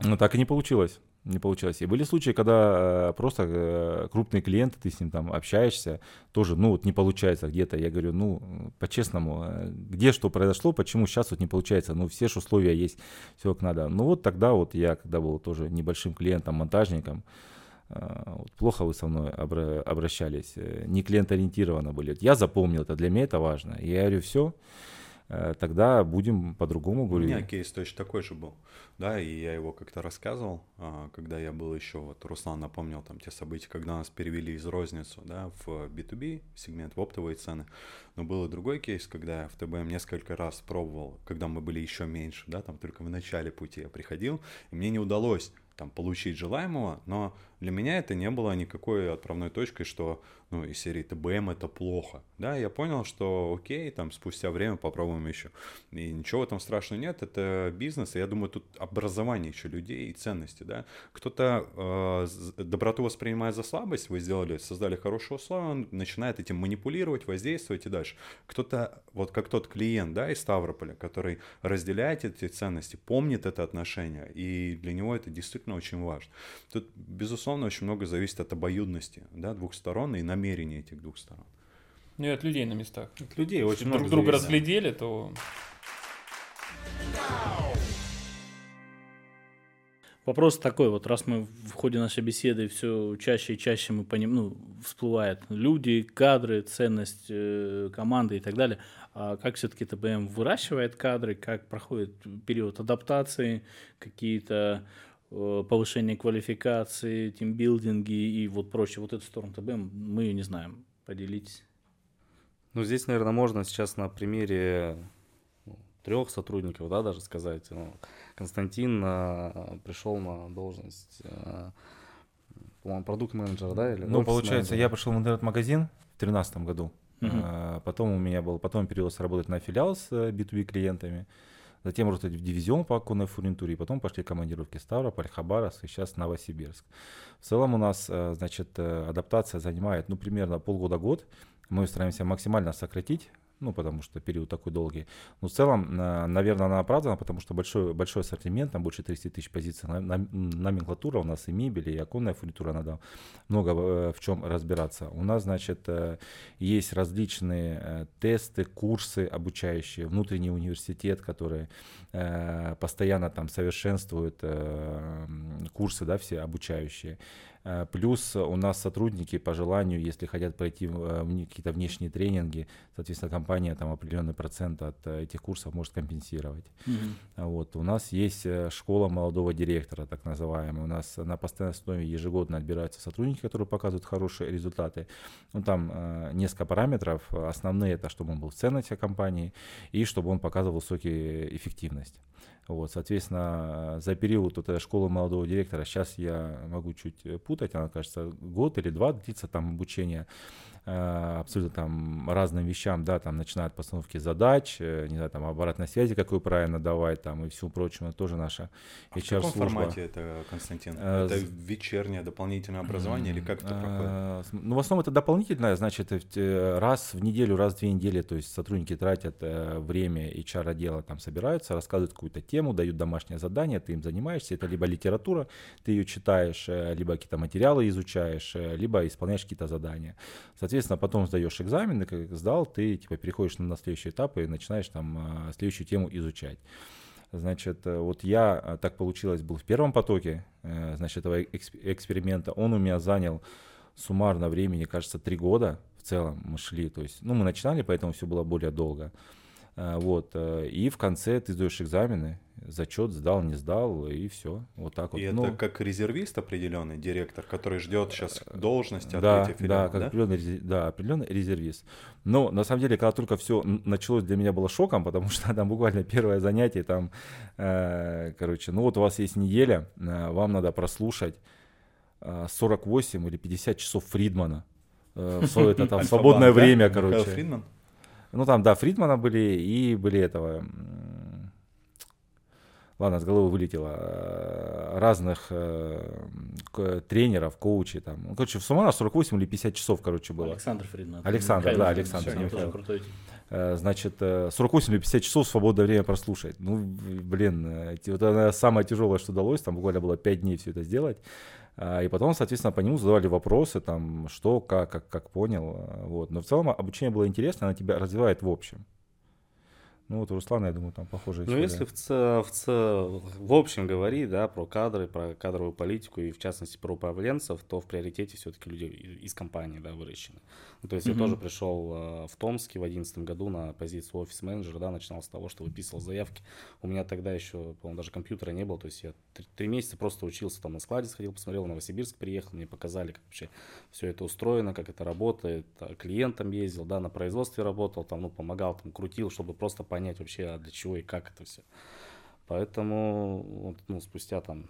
но так и не получилось не получилось. И были случаи, когда э, просто э, крупные клиенты, ты с ним там общаешься, тоже, ну, вот не получается где-то. Я говорю, ну, по-честному, э, где что произошло, почему сейчас вот не получается, ну, все же условия есть, все как надо. Ну, вот тогда вот я, когда был тоже небольшим клиентом, монтажником, вот, плохо вы со мной обращались, не клиент-ориентированно были. Я запомнил это, для меня это важно. И я говорю, все, тогда будем по-другому говорить. У меня кейс точно такой же был, да, и я его как-то рассказывал, а, когда я был еще, вот Руслан напомнил там те события, когда нас перевели из розницу, да, в B2B сегмент, в оптовые цены, но был и другой кейс, когда я в ТБМ несколько раз пробовал, когда мы были еще меньше, да, там только в начале пути я приходил, и мне не удалось там получить желаемого, но для меня это не было никакой отправной точкой, что ну, из серии ТБМ это плохо. Да, я понял, что окей, там спустя время попробуем еще. И ничего в этом страшного нет, это бизнес, и я думаю, тут образование еще людей и ценности, да. Кто-то э, доброту воспринимает за слабость, вы сделали, создали хорошие условия, он начинает этим манипулировать, воздействовать и дальше. Кто-то, вот как тот клиент, да, из Ставрополя, который разделяет эти ценности, помнит это отношение, и для него это действительно очень важно. Тут, безусловно, безусловно, очень много зависит от обоюдности да, двух сторон и намерений этих двух сторон. Ну и от людей на местах. От людей очень Если много друг друга зависит. разглядели, то Вопрос такой, вот раз мы в ходе нашей беседы все чаще и чаще мы поним, ну, всплывают люди, кадры, ценность э, команды и так далее. А как все-таки ТБМ выращивает кадры, как проходит период адаптации, какие-то повышение квалификации, тимбилдинги и вот прочее. Вот эту сторону ТБМ мы ее не знаем. Поделитесь. Ну, здесь, наверное, можно сейчас на примере трех сотрудников, да, даже сказать. Ну, Константин а, пришел на должность, а, по-моему, продукт-менеджера, да? Или Ну, получается, я пошел в интернет-магазин в 2013 году. А, Потом у меня был, потом перевелся работать на филиал с э, B2B клиентами. Затем работать в дивизион по оконной фурнитуре. И потом пошли командировки Ставрополь, Хабаровск и сейчас Новосибирск. В целом у нас, э, значит, э, адаптация занимает, ну, примерно полгода-год. Мы стараемся максимально сократить ну, потому что период такой долгий. Но в целом, на- наверное, она оправдана, потому что большой, большой ассортимент, там больше 30 тысяч позиций, номенклатура у нас и мебель, и оконная фурнитура, надо много э, в чем разбираться. У нас, значит, э, есть различные э, тесты, курсы обучающие, внутренний университет, который э, постоянно там совершенствует э, курсы, да, все обучающие. Э, Плюс у нас сотрудники по желанию, если хотят пройти в, э, какие-то внешние тренинги, соответственно, компания там определенный процент от э, этих курсов может компенсировать. А Вот. У нас есть школа молодого директора, так называемая. У нас на постоянной основе ежегодно отбираются сотрудники, которые показывают хорошие результаты. Ну, там несколько параметров. Основные это, чтобы он был в ценности компании и чтобы он показывал высокую эффективность. Вот, соответственно, за период вот этой школы молодого директора, сейчас я могу чуть путать, она, кажется, год или два длится там обучение абсолютно там разным вещам, да, там начиная от постановки задач, э, не знаю, там обратной связи, какую правильно давать, там и всему прочему, это тоже наша А в каком HR-служба. формате это, Константин? Э, это вечернее дополнительное образование или как это проходит? Э, с- Ну, в основном это дополнительное, значит, э, э, раз в неделю, раз в две недели, то есть сотрудники тратят э, время HR-отдела, там собираются, рассказывают какую-то тему, дают домашнее задание, ты им занимаешься, это либо литература, ты ее читаешь, э, либо какие-то материалы изучаешь, э, либо исполняешь какие-то задания. Соответственно, потом сдаешь экзамены, как сдал, ты типа переходишь на следующий этап и начинаешь там э, следующую тему изучать. Значит, э, вот я, э, так получилось, был в первом потоке, э, значит, этого эксп- эксперимента. Он у меня занял суммарно времени, кажется, три года в целом мы шли. То есть, ну, мы начинали, поэтому все было более долго. Э, Вот. э, И в конце ты сдаешь экзамены, зачет сдал, не сдал, и все. Вот так вот. И Ну, это как резервист определенный, директор, который ждет сейчас должности да, открытия да, как да? Определенный, да, определенный резервист. Но на самом деле, когда только все началось, для меня было шоком, потому что там буквально первое занятие, там, э, короче, ну вот у вас есть неделя, э, вам надо прослушать э, 48 или 50 часов Фридмана. э, это там свободное время, короче. Фридман? Ну там, да, Фридмана были и были этого. Ладно, с головы вылетело. э, Разных э, тренеров, коучей там. Ну, короче, в суммарно 48 или 50 часов, короче, было. Александр Фридман. Александр, Михаил да, Александр, не тоже Михаил. крутой. Э, Значит, э, 48 или 50 часов свободное время прослушать. Ну, блин, вот это самое тяжелое, что удалось, там буквально было 5 дней все это сделать. А, И потом, соответственно, по нему задавали вопросы, там, что, как, как, как понял. э, Вот. Но в целом обучение было интересно, оно тебя развивает в общем. Ну вот у Руслана, я думаю, там похожая Ну, история. если в, ц, в, ц, в общем говорить, да, про кадры, про кадровую политику и, в частности, про управленцев, то в приоритете все-таки люди из компании, да, выращены. Ну, то есть я Мгм. тоже пришел э, в Томске в 2011 году на позицию офис-менеджера, да, начинал с того, что выписывал заявки. У меня тогда еще, по-моему, даже компьютера не было, то есть я три, три месяца просто учился там на складе, сходил, посмотрел, в Новосибирск приехал, мне показали, как вообще все это устроено, как это работает, а, клиентам ездил, да, на производстве работал, там, ну, помогал, там, крутил, чтобы просто понять вообще, а для чего и как это все. Поэтому, ну, спустя там,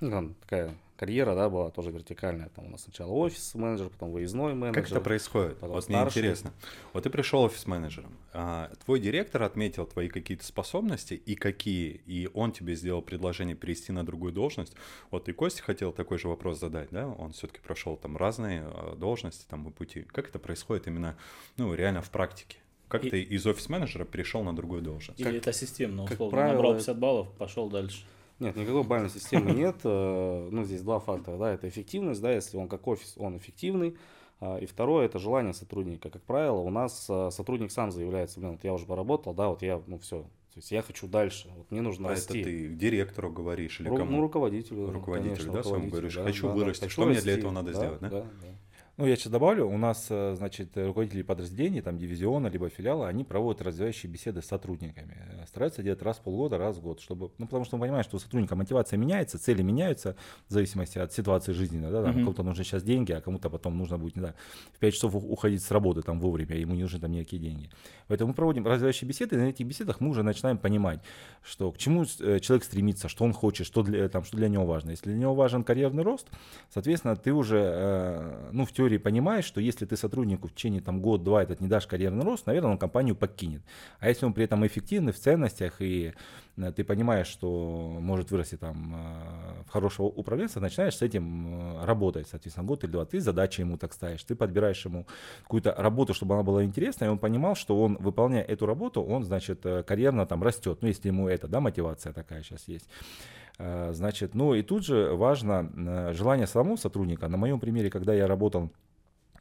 ну, такая карьера, да, была тоже вертикальная, там у нас сначала офис менеджер, потом выездной менеджер. Как это происходит? потом Вот мне старший. интересно. Вот ты пришел офис-менеджером, а твой директор отметил твои какие-то способности и какие, и он тебе сделал предложение перейти на другую должность. Вот и Костя хотел такой же вопрос задать, да? Он все-таки прошел там разные а, должности там и пути. Как это происходит именно, ну, реально в практике? Как И- ты из офис-менеджера перешел на другую должность? Или это системно, как условно. правило, Набрал это- 50 баллов, пошел дальше. Нет, никакой бальной системы нет. э, Ну, здесь два фактора, да, это эффективность, да, если он как офис, он эффективный. а, И второе, это желание сотрудника. Как правило, у нас э, сотрудник сам заявляется, блин, вот я уже поработал, да, вот я, ну, все, то есть я хочу дальше, вот мне нужно А это расти. ты директору говоришь или Ру- кому? Ну, руководителю. Руководителю, конечно, да, руководителю, говоришь, да, «Хочу да, да, вырасти». хочу Что мне для расти, этого надо сделать, да? Да, да. Ну, я сейчас добавлю, у нас, э, значит, руководители подразделений, там, дивизиона, либо филиала, они проводят развивающие беседы с сотрудниками. Э, Стараются делать раз в полгода, раз в год, чтобы, ну, потому что мы понимаем, что у сотрудника мотивация меняется, цели меняются в зависимости от ситуации жизни, да, там, Мгм. кому-то нужны сейчас деньги, а кому-то потом нужно будет, не знаю, в 5 часов уходить с работы там вовремя, ему не нужны там никакие деньги. Поэтому мы проводим развивающие беседы, и на этих беседах мы уже начинаем понимать, что к чему э, человек стремится, что он хочет, что для, там, что для него важно. Если для него важен карьерный рост, соответственно, ты уже, ну, в теории понимаешь, что если ты сотруднику в течение там год-два этот не дашь карьерный рост, наверное, он компанию покинет. А если он при этом эффективный в ценностях и э, ты понимаешь, что может вырасти там э, в хорошего управленца, начинаешь с этим э, работать, соответственно, год или два. Ты задачи ему так ставишь, ты подбираешь ему какую-то работу, чтобы она была интересная, и он понимал, что он, выполняя эту работу, он, значит, карьерно там растет, ну, если ему это, да, мотивация такая сейчас есть. Э, Значит, ну и тут же важно э, желание самого сотрудника. На моем примере, когда я работал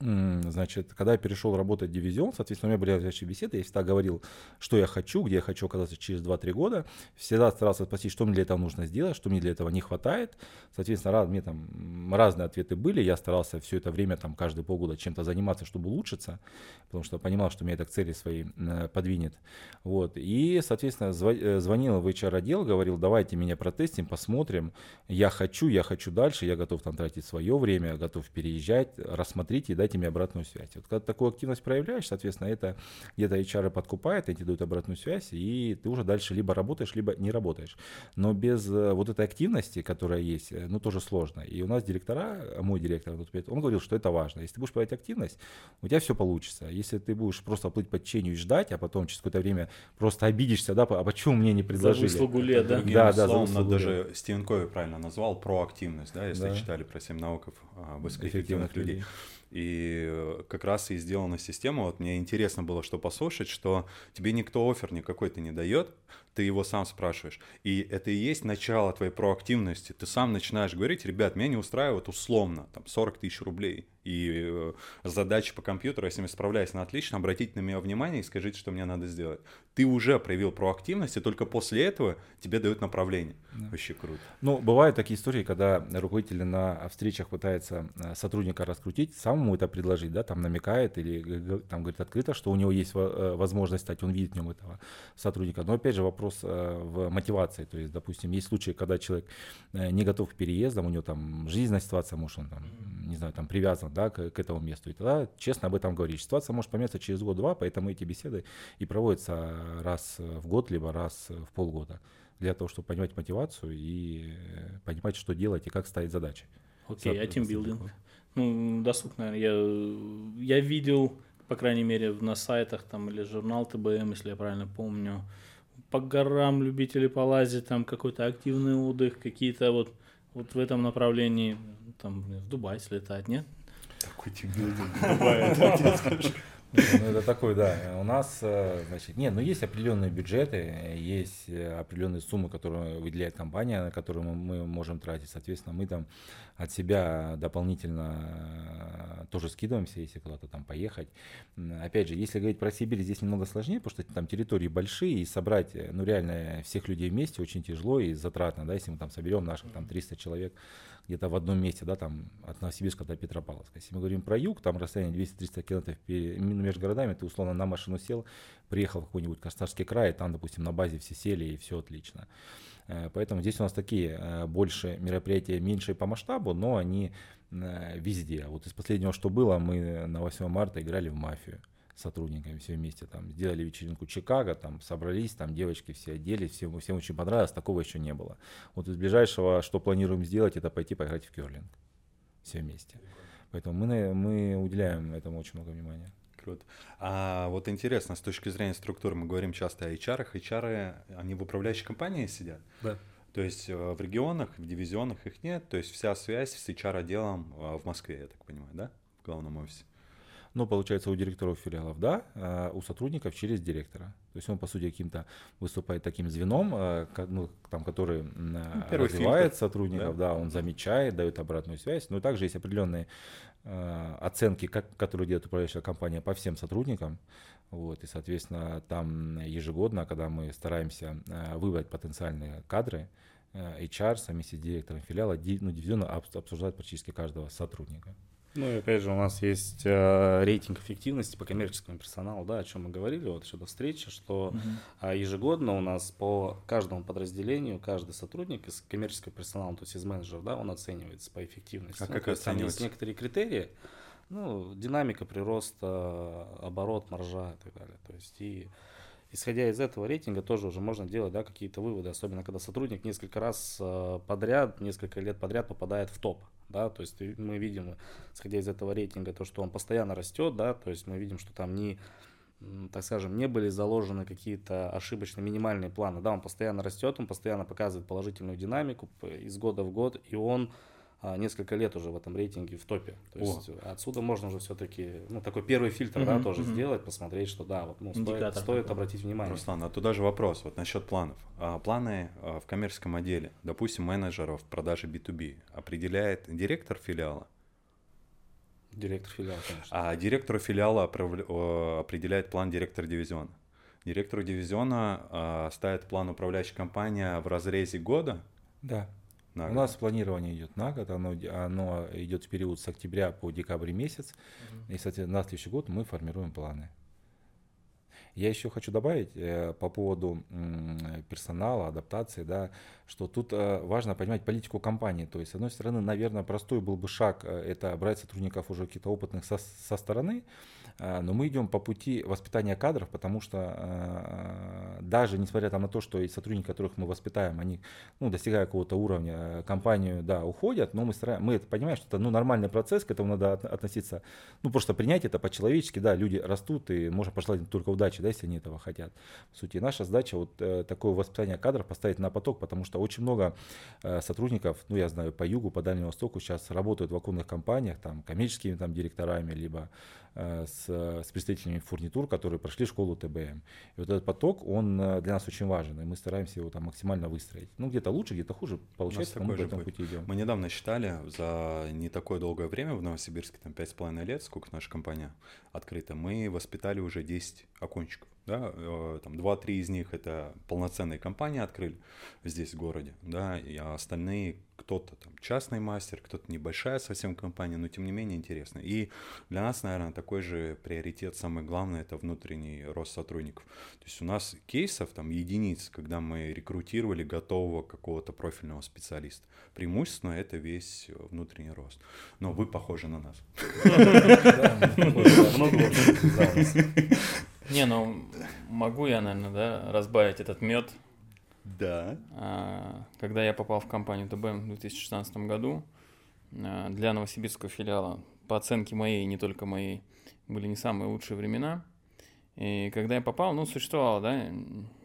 Значит, когда я перешел работать в дивизион, соответственно, у меня были различные беседы, я всегда говорил, что я хочу, где я хочу оказаться через 2-3 года, всегда старался спросить, что мне для этого нужно сделать, что мне для этого не хватает, соответственно, раз, мне там разные ответы были, я старался все это время, там, каждые полгода чем-то заниматься, чтобы улучшиться, потому что понимал, что меня это к цели своей э, подвинет, вот, и, соответственно, э, звонил в HR-отдел, говорил, давайте меня протестим, посмотрим, я хочу, я хочу дальше, я готов там тратить свое время, готов переезжать, рассмотрите дайте мне обратную связь. Вот когда ты такую активность проявляешь, соответственно, это где-то HR подкупает, они тебе дают обратную связь, и ты уже дальше либо работаешь, либо не работаешь. Но без э, вот этой активности, которая есть, э, ну, тоже сложно. И у нас директора, мой директор, он говорил, что это важно. Если ты будешь проявлять активность, у тебя все получится. Если ты будешь просто плыть по течению и ждать, а потом через какое-то время просто обидишься, да, а почему мне не предложили? За выслугу лет, да? Другим Да, да, словом, за даже Стивен Кови правильно назвал проактивность, да, если Да. читали про семь навыков а, высокоэффективных Эффективных людей. людей. И э, как раз и сделана система. Вот мне интересно было, что послушать, что тебе никто офер никакой то не дает, ты его сам спрашиваешь. И это и есть начало твоей проактивности. Ты сам начинаешь говорить, ребят, меня не устраивает условно, там, 40 тысяч рублей. И э, задачи по компьютеру, я с ними справляюсь на отлично, обратите на меня внимание и скажите, что мне надо сделать. Ты уже проявил проактивность, и только после этого тебе дают направление. Вообще круто. Ну, бывают такие истории, когда руководитель на встречах пытается э, сотрудника раскрутить, самому это предложить, да, там намекает или там говорит открыто, что у него есть э, возможность стать, он видит в нем этого сотрудника. Но опять же вопрос э, в мотивации, то есть, допустим, есть случаи, когда человек э, не готов к переездам, у него там жизненная ситуация, может, он там, не знаю, там привязан, да, к, к этому месту, и тогда честно об этом говорить. Ситуация может поменяться через год-два, поэтому эти беседы и проводятся раз в год, либо раз в полгода для того, чтобы понимать мотивацию и э, понимать, что делать и как ставить задачи. Окей, а Соответственно, тимбилдинг? Ну, досуг, наверное. Я, я видел, по крайней мере, на сайтах там или журнал ТБМ, если я правильно помню, по горам любители полазить, там какой-то активный отдых, какие-то вот, вот в этом направлении, там в Дубай слетать, нет? Такой тимбилдинг. Ну, это такой, да. У нас, э, значит, нет, ну есть определенные бюджеты, есть э, определенные суммы, которые выделяет компания, на которые мы можем тратить. Соответственно, мы там от себя дополнительно э, тоже скидываемся, если куда-то там поехать. Опять же, если говорить про Сибирь, здесь немного сложнее, потому что там территории большие, и собрать, ну реально, всех людей вместе очень тяжело и затратно, да, если мы там соберем наших там 300 человек, где-то в одном месте, да, там от Новосибирска до Петропавловска. Если мы говорим про юг, там расстояние 200-300 километров между городами, ты условно на машину сел, приехал в какой-нибудь Костарский край, и там, допустим, на базе все сели, и все отлично. Э, поэтому здесь у нас такие э, больше мероприятия, меньше по масштабу, но они э, везде. Вот из последнего, что было, мы на 8 марта играли в мафию сотрудниками все вместе там сделали вечеринку Чикаго, там собрались, там девочки все оделись, всем, всем очень понравилось, такого еще не было. Вот из ближайшего, что планируем сделать, это пойти поиграть в керлинг все вместе. Поэтому мы, мы уделяем этому очень много внимания. Круто. А вот интересно, с точки зрения структуры, мы говорим часто о HR. HR, они в управляющей компании сидят? Да. То есть э, в регионах, в дивизионах их нет, то есть вся связь с HR-отделом э, в Москве, я так понимаю, да, в главном офисе? Но получается у директоров филиалов, да, а у сотрудников через директора. То есть он, по сути, каким-то выступает таким звеном, а, ну, там, который ну, развивает фильтр, сотрудников, да? да, он замечает, дает обратную связь. Но также есть определенные э, оценки, как, которые делает управляющая компания по всем сотрудникам. Вот, и, соответственно, там ежегодно, когда мы стараемся выбрать потенциальные кадры, HR вместе с директором филиала, ну, дивизиона обсуждают практически каждого сотрудника. Ну и опять же у нас есть э, рейтинг эффективности по коммерческому персоналу, да, о чем мы говорили вот еще до встречи, что угу. э, ежегодно у нас по каждому подразделению каждый сотрудник из коммерческого персонала, то есть из менеджеров, да, он оценивается по эффективности. А ну, как оценивается? Там есть некоторые критерии, ну динамика прироста, оборот, маржа и так далее, то есть и исходя из этого рейтинга тоже уже можно делать да, какие-то выводы, особенно когда сотрудник несколько раз э, подряд, несколько лет подряд попадает в топ да, то есть мы видим, исходя из этого рейтинга, то, что он постоянно растет, да, то есть мы видим, что там не, так скажем, не были заложены какие-то ошибочные минимальные планы, да, он постоянно растет, он постоянно показывает положительную динамику из года в год, и он несколько лет уже в этом рейтинге в топе. То есть О. отсюда можно уже все-таки, ну, такой первый фильтр, угу, да, тоже угу. сделать, посмотреть, что да, вот, ну, стоит, стоит обратить внимание. Руслан, а туда же вопрос, вот насчет планов. А, планы а, в коммерческом отделе, допустим, менеджеров продажи B2B определяет директор филиала? Директор филиала, конечно. А директору филиала определяет план директор дивизиона. Директору дивизиона ставит план управляющей компании в разрезе года? Да. На У нас планирование идет на год, оно, оно идет в период с октября по декабрь месяц, угу. и, соответственно, на следующий год мы формируем планы. Я еще хочу добавить э, по поводу э, персонала, адаптации, да, что тут э, важно понимать политику компании. То есть, с одной стороны, наверное, простой был бы шаг это брать сотрудников уже каких-то опытных со, со стороны, но мы идем по пути воспитания кадров, потому что даже несмотря там на то, что и сотрудники, которых мы воспитаем, они, ну, достигая какого-то уровня, компанию, да, уходят, но мы, стараем, мы это понимаем, что это, ну, нормальный процесс, к этому надо относиться, ну, просто принять это по-человечески, да, люди растут, и можно пожелать только удачи, да, если они этого хотят. В сути, наша задача вот э, такое воспитание кадров поставить на поток, потому что очень много э, сотрудников, ну, я знаю, по югу, по Дальнему Востоку сейчас работают в оконных компаниях, там, коммерческими там директорами, либо с, с представителями фурнитур, которые прошли школу ТБМ. И вот этот поток, он э, для нас очень важен, и мы стараемся его там максимально выстроить. Ну, где-то лучше, где-то хуже получается, мы по этому пути идем. Мы недавно считали, за не такое долгое время в Новосибирске, там 5,5 лет, сколько наша компания открыта, мы воспитали уже 10 окончиков. Да, э, там 2-3 из них это полноценные компании открыли здесь в городе, да, и остальные кто-то там частный мастер, кто-то небольшая совсем компания, но тем не менее интересно. И для нас, наверное, такой же приоритет, самый главный, это внутренний рост сотрудников. То есть у нас кейсов там единиц, когда мы рекрутировали готового какого-то профильного специалиста. Преимущественно это весь внутренний рост. Но вы похожи на нас. Не, ну могу я, наверное, да, разбавить этот мед. Да. А, когда я попал в компанию ТБМ в 2016 году, а, для новосибирского филиала, по оценке моей, не только моей, были не самые лучшие времена. И когда я попал, ну, существовала, да,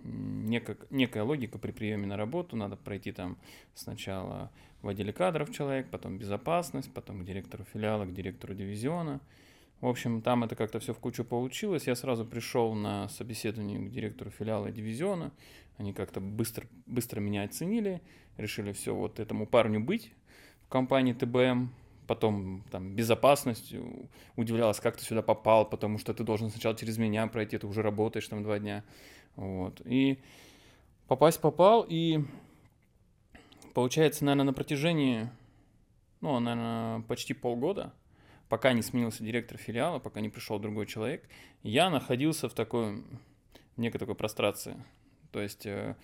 некая, некая логика при приеме на работу. Надо пройти там сначала в отделе кадров человек, потом безопасность, потом к директору филиала, к директору дивизиона. В общем, там это как-то все в кучу получилось. Я сразу пришел на собеседование к директору филиала дивизиона. Они как-то быстро, быстро меня оценили, решили все вот этому парню быть в компании ТБМ. Потом там безопасность удивлялась, как ты сюда попал, потому что ты должен сначала через меня пройти, ты уже работаешь там два дня. Вот. И попасть попал, и получается, наверное, на протяжении, ну, наверное, почти полгода, пока не сменился директор филиала, пока не пришел другой человек, я находился в такой, в некой такой прострации. То есть э,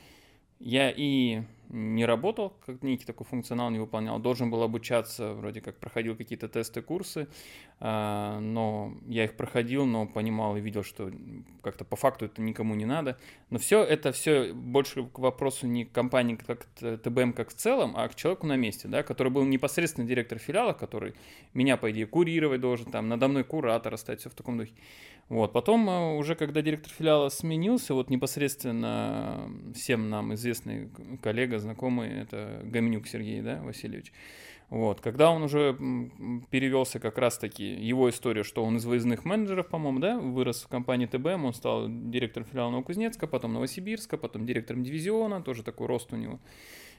я и не работал, как некий такой функционал не выполнял, должен был обучаться, вроде как проходил какие-то тесты, курсы, а, но я их проходил, но понимал и видел, что как-то по факту это никому не надо. Но все это все больше к вопросу не к компании как ТБМ как в целом, а к человеку на месте, да, который был непосредственно директор филиала, который меня, по идее, курировать должен, там, надо мной куратор стать, все в таком духе. Вот. Потом э, уже, когда директор филиала сменился, вот непосредственно всем нам известный коллега, знакомый, это Гаминюк Сергей да, Васильевич. Вот. Когда он уже перевелся как раз-таки, его история, что он из выездных менеджеров, по-моему, да, вырос в компании ТБМ, он стал директором филиала Новокузнецка, потом Новосибирска, потом директором дивизиона, тоже такой рост у него.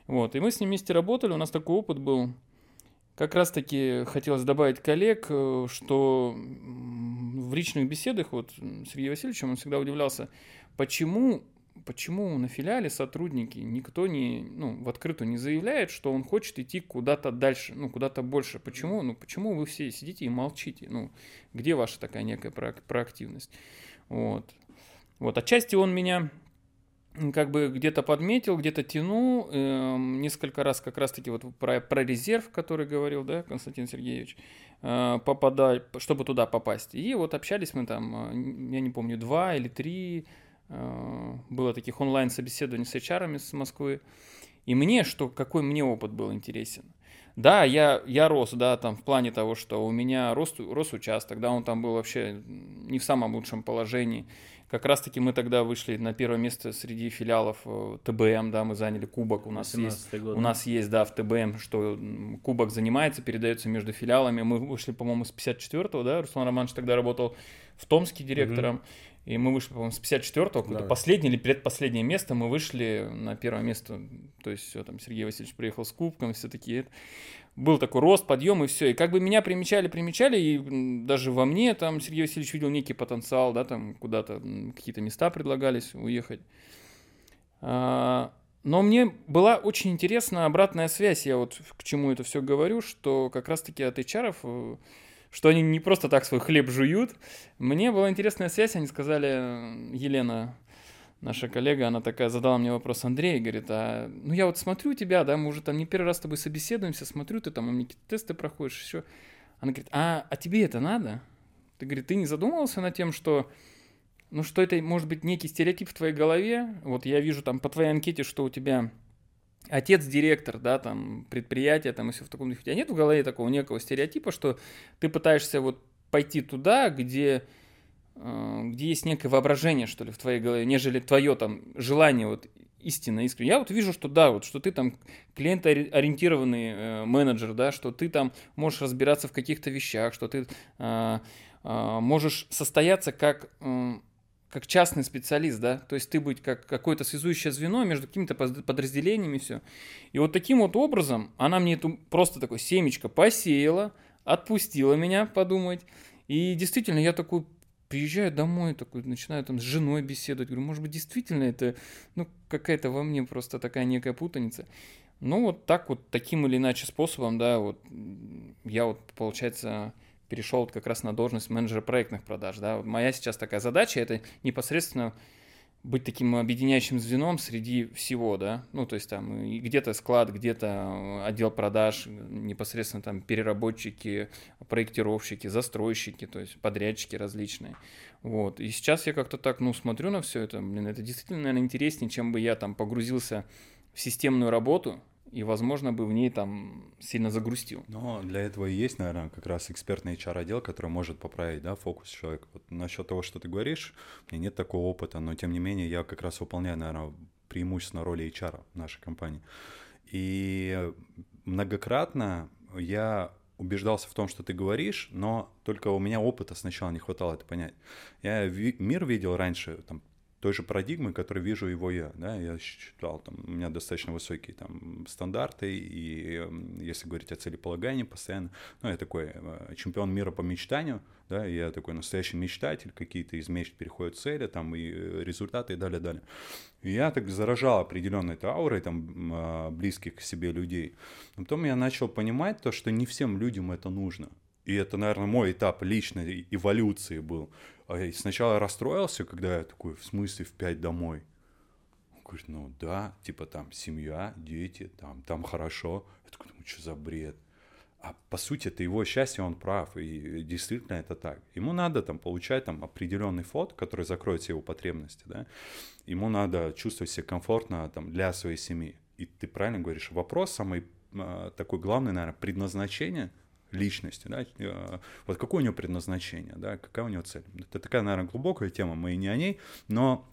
Вот. И мы с ним вместе работали, у нас такой опыт был, как раз-таки хотелось добавить коллег, э, что в личных беседах вот с Сергеем Васильевичем он всегда удивлялся, почему, почему на филиале сотрудники, никто не, ну, в открытую не заявляет, что он хочет идти куда-то дальше, ну, куда-то больше. Почему? Ну, почему вы все сидите и молчите? Ну, где ваша такая некая проактивность? Вот. Вот, отчасти он меня как бы где-то подметил, где-то тянул, э, несколько раз как раз-таки вот про, про резерв, который говорил, да, Константин Сергеевич, э, попадать, чтобы туда попасть. И вот общались мы там, э, я не помню, два или три, э, было таких онлайн-собеседований с HR с Москвы. И мне, что, какой мне опыт был интересен. Да, я, я рос, да, там в плане того, что у меня рос, рос участок, да, он там был вообще не в самом лучшем положении. Как раз-таки мы тогда вышли на первое место среди филиалов э, ТБМ, да, мы заняли кубок, у нас есть, год, у нас есть, да, в ТБМ, что кубок занимается, передается между филиалами. Мы вышли, по-моему, с 54-го, да, Руслан Романович тогда работал в Томске директором. И мы вышли, по-моему, с 54-го, да. последнее или предпоследнее место, мы вышли на первое место. То есть все, там Сергей Васильевич приехал с кубком, все такие был такой рост, подъем и все. И как бы меня примечали, примечали, и даже во мне там Сергей Васильевич видел некий потенциал, да, там куда-то какие-то места предлагались уехать. А, но мне была очень интересна обратная связь. Я вот к чему это все говорю, что как раз-таки от HR, что они не просто так свой хлеб жуют. Мне была интересная связь, они сказали, Елена наша коллега, она такая задала мне вопрос, Андрей, говорит, а, ну я вот смотрю тебя, да, мы уже там не первый раз с тобой собеседуемся, смотрю, ты там у меня какие-то тесты проходишь, еще. Она говорит, а, а тебе это надо? Ты, говорит, ты не задумывался над тем, что, ну что это может быть некий стереотип в твоей голове? Вот я вижу там по твоей анкете, что у тебя отец директор, да, там, предприятия, там, и все в таком духе. У тебя нет в голове такого некого стереотипа, что ты пытаешься вот пойти туда, где Э, где есть некое воображение, что ли, в твоей голове, нежели твое там желание вот истинно искренне. Я вот вижу, что да, вот что ты там клиентоориентированный э, менеджер, да, что ты там можешь разбираться в каких-то вещах, что ты э, э, можешь состояться как э, как частный специалист, да, то есть ты быть как какое-то связующее звено между какими-то подразделениями все. И вот таким вот образом она мне эту просто такое семечко посеяла, отпустила меня подумать. И действительно, я такой приезжаю домой, такой, начинаю там с женой беседовать, говорю, может быть, действительно это, ну, какая-то во мне просто такая некая путаница. Ну, вот так вот, таким или иначе способом, да, вот я вот, получается, перешел как раз на должность менеджера проектных продаж, да. Моя сейчас такая задача, это непосредственно быть таким объединяющим звеном среди всего, да, ну, то есть там где-то склад, где-то отдел продаж, непосредственно там переработчики, проектировщики, застройщики, то есть подрядчики различные, вот, и сейчас я как-то так, ну, смотрю на все это, блин, это действительно, наверное, интереснее, чем бы я там погрузился в системную работу, и, возможно, бы в ней там сильно загрустил. Но для этого и есть, наверное, как раз экспертный HR-отдел, который может поправить, да, фокус человека. Вот насчет того, что ты говоришь, у меня нет такого опыта, но, тем не менее, я как раз выполняю, наверное, преимущественно роли HR в нашей компании. И многократно я убеждался в том, что ты говоришь, но только у меня опыта сначала не хватало это понять. Я мир видел раньше, там, той же парадигмы, которой вижу его я, да, я считал, там, у меня достаточно высокие там стандарты, и если говорить о целеполагании постоянно, ну, я такой э, чемпион мира по мечтанию, да, я такой настоящий мечтатель, какие-то из мечт переходят цели, там, и э, результаты, и далее, далее. И я так заражал определенной этой аурой, там, а, близких к себе людей. Но потом я начал понимать то, что не всем людям это нужно. И это, наверное, мой этап личной эволюции был. А сначала расстроился, когда я такой, в смысле, в пять домой? Он говорит, ну да, типа там семья, дети, там, там хорошо. Я такой, ну что за бред? А по сути, это его счастье, он прав, и действительно это так. Ему надо там получать там определенный фот, который закроет все его потребности, да. Ему надо чувствовать себя комфортно там для своей семьи. И ты правильно говоришь, вопрос самый э, такой главный, наверное, предназначение – личности, да, э, вот какое у него предназначение, да, какая у него цель. Это такая, наверное, глубокая тема, мы и не о ней, но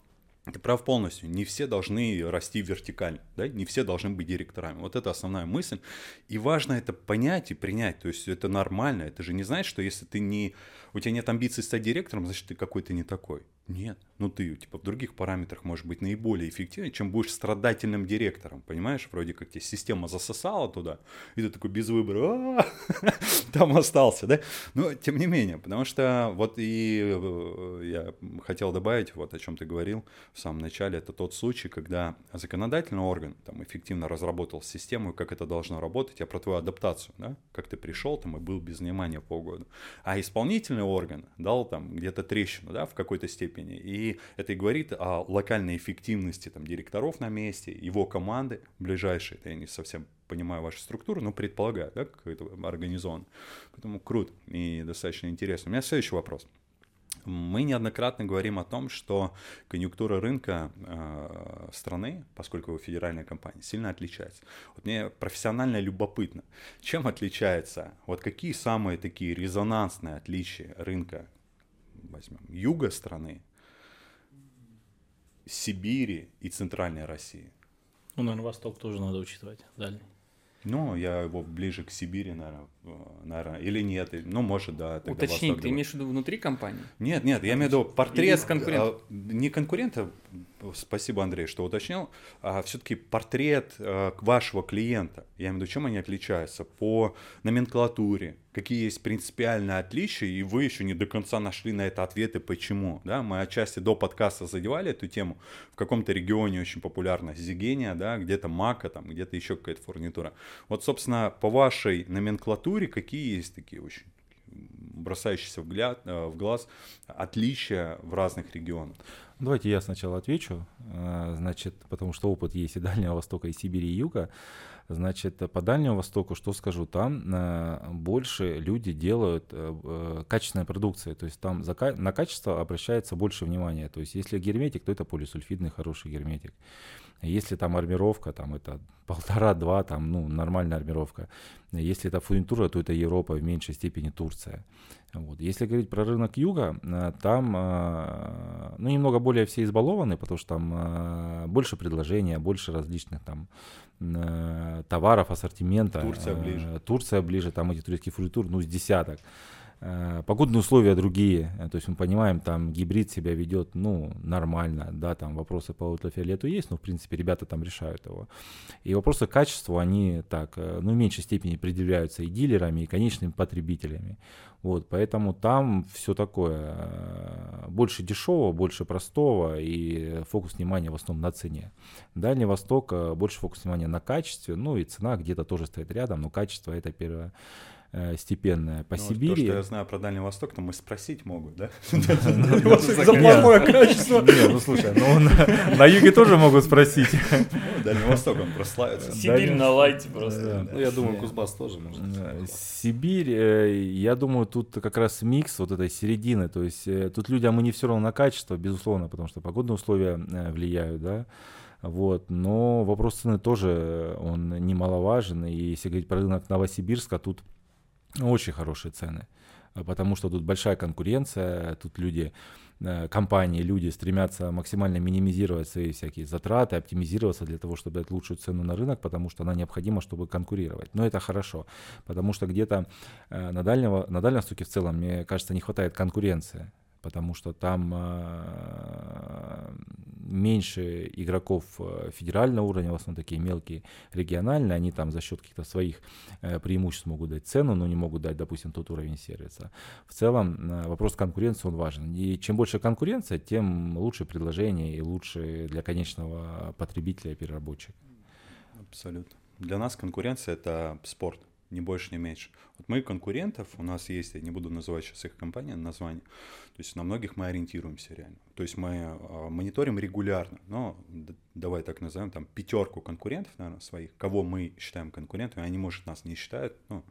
ты прав полностью. Не все должны расти вертикально, да? не все должны быть директорами. Вот это основная мысль. И важно это понять и принять. То есть это нормально. Это же не значит, что если ты не... у тебя нет амбиций стать директором, значит ты какой-то не такой. Нет, ну ты типа в других параметрах можешь быть наиболее эффективным, чем будешь страдательным директором, понимаешь? Вроде как тебе система засосала туда, и ты такой без выбора, там остался, да? Но тем не менее, потому что вот и э, я хотел добавить, вот о чем ты говорил в самом начале, это тот случай, когда законодательный орган там эффективно разработал систему, как это должно работать, а про твою адаптацию, да? Как ты пришел там и был без внимания полгода. А исполнительный орган дал там где-то трещину, да, в какой-то степени. И это и говорит о локальной эффективности там, директоров на месте, его команды ближайшие. Это я не совсем понимаю вашу структуру, но предполагаю, да, как это организовано. Поэтому круто и достаточно интересно. У меня следующий вопрос. Мы неоднократно говорим о том, что конъюнктура рынка э, страны, поскольку вы федеральная компания, сильно отличается. Вот мне профессионально любопытно, чем отличается, вот какие самые такие резонансные отличия рынка возьмем, юга страны, Сибири и Центральной России. Ну, наверное, Восток тоже надо учитывать, дальний. Ну, я его ближе к Сибири, наверное, наверное или нет. Ну, может, да. Уточни, ты имеешь в виду внутри компании? Нет, нет, я имею в виду портрет... конкурента? Не конкурента, спасибо, Андрей, что уточнил, а все-таки портрет э, вашего клиента. Я имею в виду, чем они отличаются по номенклатуре, какие есть принципиальные отличия, и вы еще не до конца нашли на это ответы, почему. Да? Мы отчасти до подкаста задевали эту тему. В каком-то регионе очень популярна зигения, да, где-то мака, там, где-то еще какая-то фурнитура. Вот, собственно, по вашей номенклатуре какие есть такие очень бросающиеся в, гляд, э, в глаз отличия в разных регионах? Давайте я сначала отвечу, э, значит, потому что опыт есть и Дальнего Востока, и Сибири, и Юга. Значит, по Дальнему Востоку, что скажу, там э, больше люди делают качественная продукция, то есть там на качество обращается больше внимания. То есть если герметик, то это полисульфидный хороший герметик. Если там армировка, там это полтора-два, там, ну, нормальная армировка. Если это фурнитура, то это Европа, в меньшей степени Турция. Вот. Если говорить про рынок юга, там ну, немного более все избалованы, потому что там больше предложения, больше различных там Э, товаров, ассортимента. Турция ближе. Турция ближе, там эти турецкие фурнитур, ну, с десяток. Э, погодные условия другие, э, то есть мы понимаем, там гибрид себя ведет, ну, нормально, да, там вопросы по ультрафиолету есть, но, в принципе, ребята там решают его. И вопросы качества, они так, ну, в меньшей степени предъявляются и дилерами, и конечными потребителями. Вот, поэтому там все такое э, больше дешевого, больше простого и фокус внимания в основном на цене. Дальний Восток э, больше фокус внимания на качестве, ну и цена где-то тоже стоит рядом, но качество это первое Э, степенная. По ну, Сибири... То, что я знаю про Дальний Восток, то мы спросить могут, да? За плохое качество. Не, ну слушай, ну на юге тоже могут спросить. Ну, Дальний Восток, он прославится. Сибирь на лайте просто. Ну, я думаю, Кузбасс тоже может. Сибирь, э, я думаю, тут как раз микс вот этой середины. То есть э, тут людям и не все равно на качество, безусловно, потому что погодные условия влияют, да. Вот, но вопрос цены тоже, он немаловажен. И если говорить про рынок Новосибирска, тут очень хорошие цены. потому что тут большая конкуренция, тут люди Э, компании, люди стремятся максимально минимизировать свои всякие затраты, оптимизироваться для того, чтобы дать лучшую цену на рынок, потому что она необходима, чтобы конкурировать. Но это хорошо, потому что где-то э, на, дальнего, на Дальнем Востоке в целом, мне кажется, не хватает конкуренции потому что там э, меньше игроков э, федерального уровня, в основном такие мелкие региональные, они там за счет каких-то своих э, преимуществ могут дать цену, но не могут дать, допустим, тот уровень сервиса. В целом э, вопрос конкуренции, он важен. И чем больше конкуренция, тем лучше предложение и лучше для конечного потребителя и переработчика. Абсолютно. Для нас конкуренция – это спорт ни больше, ни меньше. Вот мы конкурентов, у нас есть, я не буду называть сейчас их компании, название, то есть на многих мы ориентируемся реально. То есть мы э, мониторим регулярно, но давай так назовем, там пятерку конкурентов, наверное, своих, кого мы считаем конкурентами, они, может, нас не считают, ну,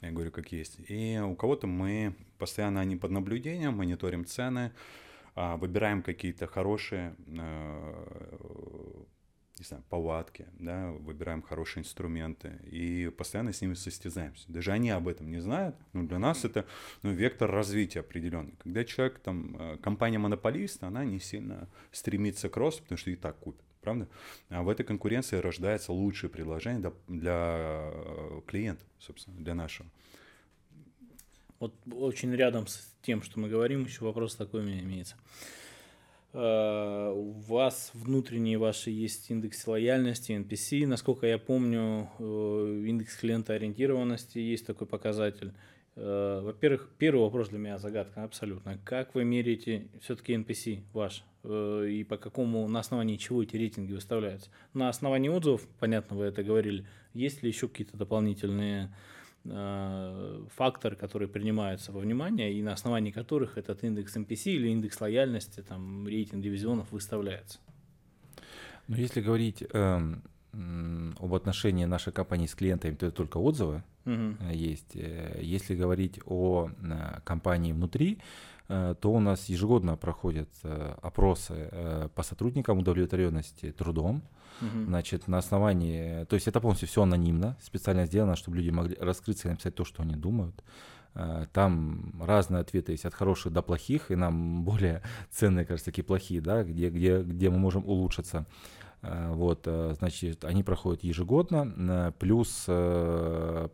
я говорю, как есть. И у кого-то мы постоянно они под наблюдением, мониторим цены, а, выбираем какие-то хорошие э, не знаю, повадки, да, выбираем хорошие инструменты и постоянно с ними состязаемся. Даже они об этом не знают, но для нас это ну, вектор развития определенный. Когда человек, там, э, компания-монополист, она не сильно стремится к росту, потому что и так купит, правда? А в этой конкуренции рождается лучшее предложение для, для э, клиента, собственно, для нашего. Вот очень рядом с тем, что мы говорим, еще вопрос такой у меня имеется. Э, у вас внутренние ваши есть индексы лояльности, NPC. Насколько я помню, э, индекс клиентоориентированности есть такой показатель. Э, во-первых, первый вопрос для меня загадка абсолютно. Как вы меряете все-таки NPC ваш? И по какому, на основании чего эти рейтинги выставляются? На основании отзывов, понятно, вы это говорили, есть ли еще какие-то дополнительные Э, фактор, который принимаются во внимание и на основании которых этот индекс MPC или индекс лояльности, там, рейтинг дивизионов выставляется. Ну, если говорить э, об отношении нашей компании с клиентами, то это только отзывы угу. есть. Э, если говорить о компании внутри, то у нас ежегодно проходят опросы по сотрудникам удовлетворенности трудом, Угу. Значит, на основании, то есть это полностью все анонимно, специально сделано, чтобы люди могли раскрыться и написать то, что они думают. Э, там разные ответы есть от хороших до плохих, и нам более ценные, кажется, такие плохие, да, где, где, где мы можем улучшиться. Э, вот, э, значит, они проходят ежегодно, плюс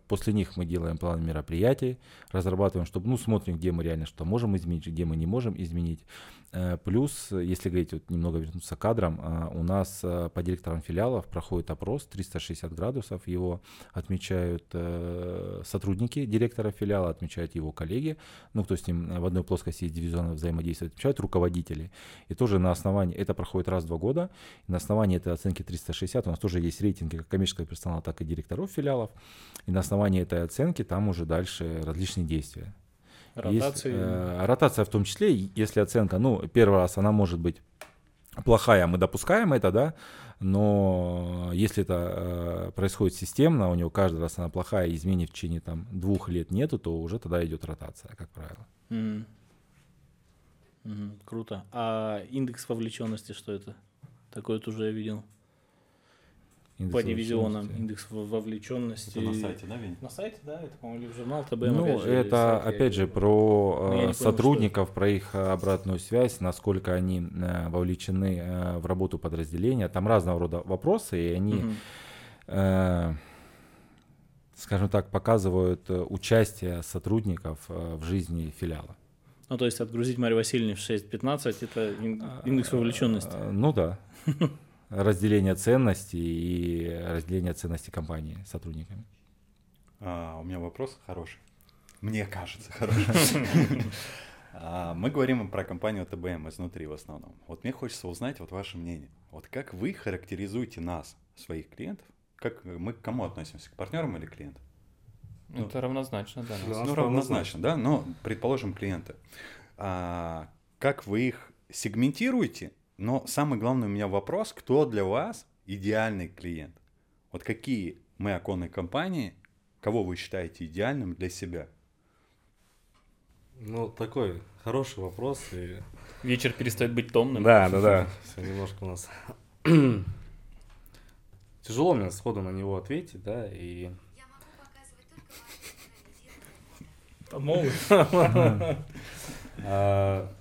после них мы делаем план мероприятий, разрабатываем, чтобы, ну, смотрим, где мы реально что можем изменить, где мы не можем изменить. Э, плюс, если говорить, вот немного вернуться к кадрам, э, у нас э, по директорам филиалов проходит опрос 360 градусов, его отмечают сотрудники директора филиала, отмечают его коллеги, ну, кто с ним в одной плоскости из дивизиона взаимодействует, отмечают руководители. И тоже на основании, это проходит раз в два года, на основании этой оценки 360 у нас тоже есть рейтинги как коммерческого персонала, так и директоров филиалов, и на основании этой оценки там уже дальше различные действия. Ротации. Есть, э, ротация в том числе, если оценка, ну, первый раз она может быть плохая, мы допускаем это, да, но если это э, происходит системно, у него каждый раз она плохая, изменений в течение там двух лет нету, то уже тогда идет ротация, как правило. Mm. Mm, круто. А индекс вовлеченности что это? Такое тоже я видел. Индекс по дивизионам, индекс вовлеченности. Это на сайте, да, Вень? На сайте, да, это, по-моему, журнал ТБМ. Ну, опять же, это, опять же, про ну, сотрудников, понял, про их обратную связь, насколько они э, вовлечены э, в работу подразделения. Там разного рода вопросы, и они, угу. э, скажем так, показывают участие сотрудников в жизни филиала. Ну, то есть отгрузить Марию Васильевну в 6.15 – это индекс вовлеченности. Ну да. разделение ценностей и разделение ценностей компании сотрудниками. А, у меня вопрос хороший. Мне кажется, хороший. А, мы говорим про компанию ТБМ изнутри в основном. Вот мне хочется узнать вот ваше мнение. Вот как вы характеризуете нас, своих клиентов? Как мы к кому относимся? К партнерам или клиентам? Ну, Это равнозначно, да. Ну, равнозначно, да, но предположим клиенты. А, как вы их сегментируете но самый главный у меня вопрос, кто для вас идеальный клиент? Вот какие мы оконные компании, кого вы считаете идеальным для себя? Ну, такой хороший вопрос. И... Вечер перестает быть томным. Да, да, да. Все немножко у нас тяжело мне сходу на него ответить, да, и Могут.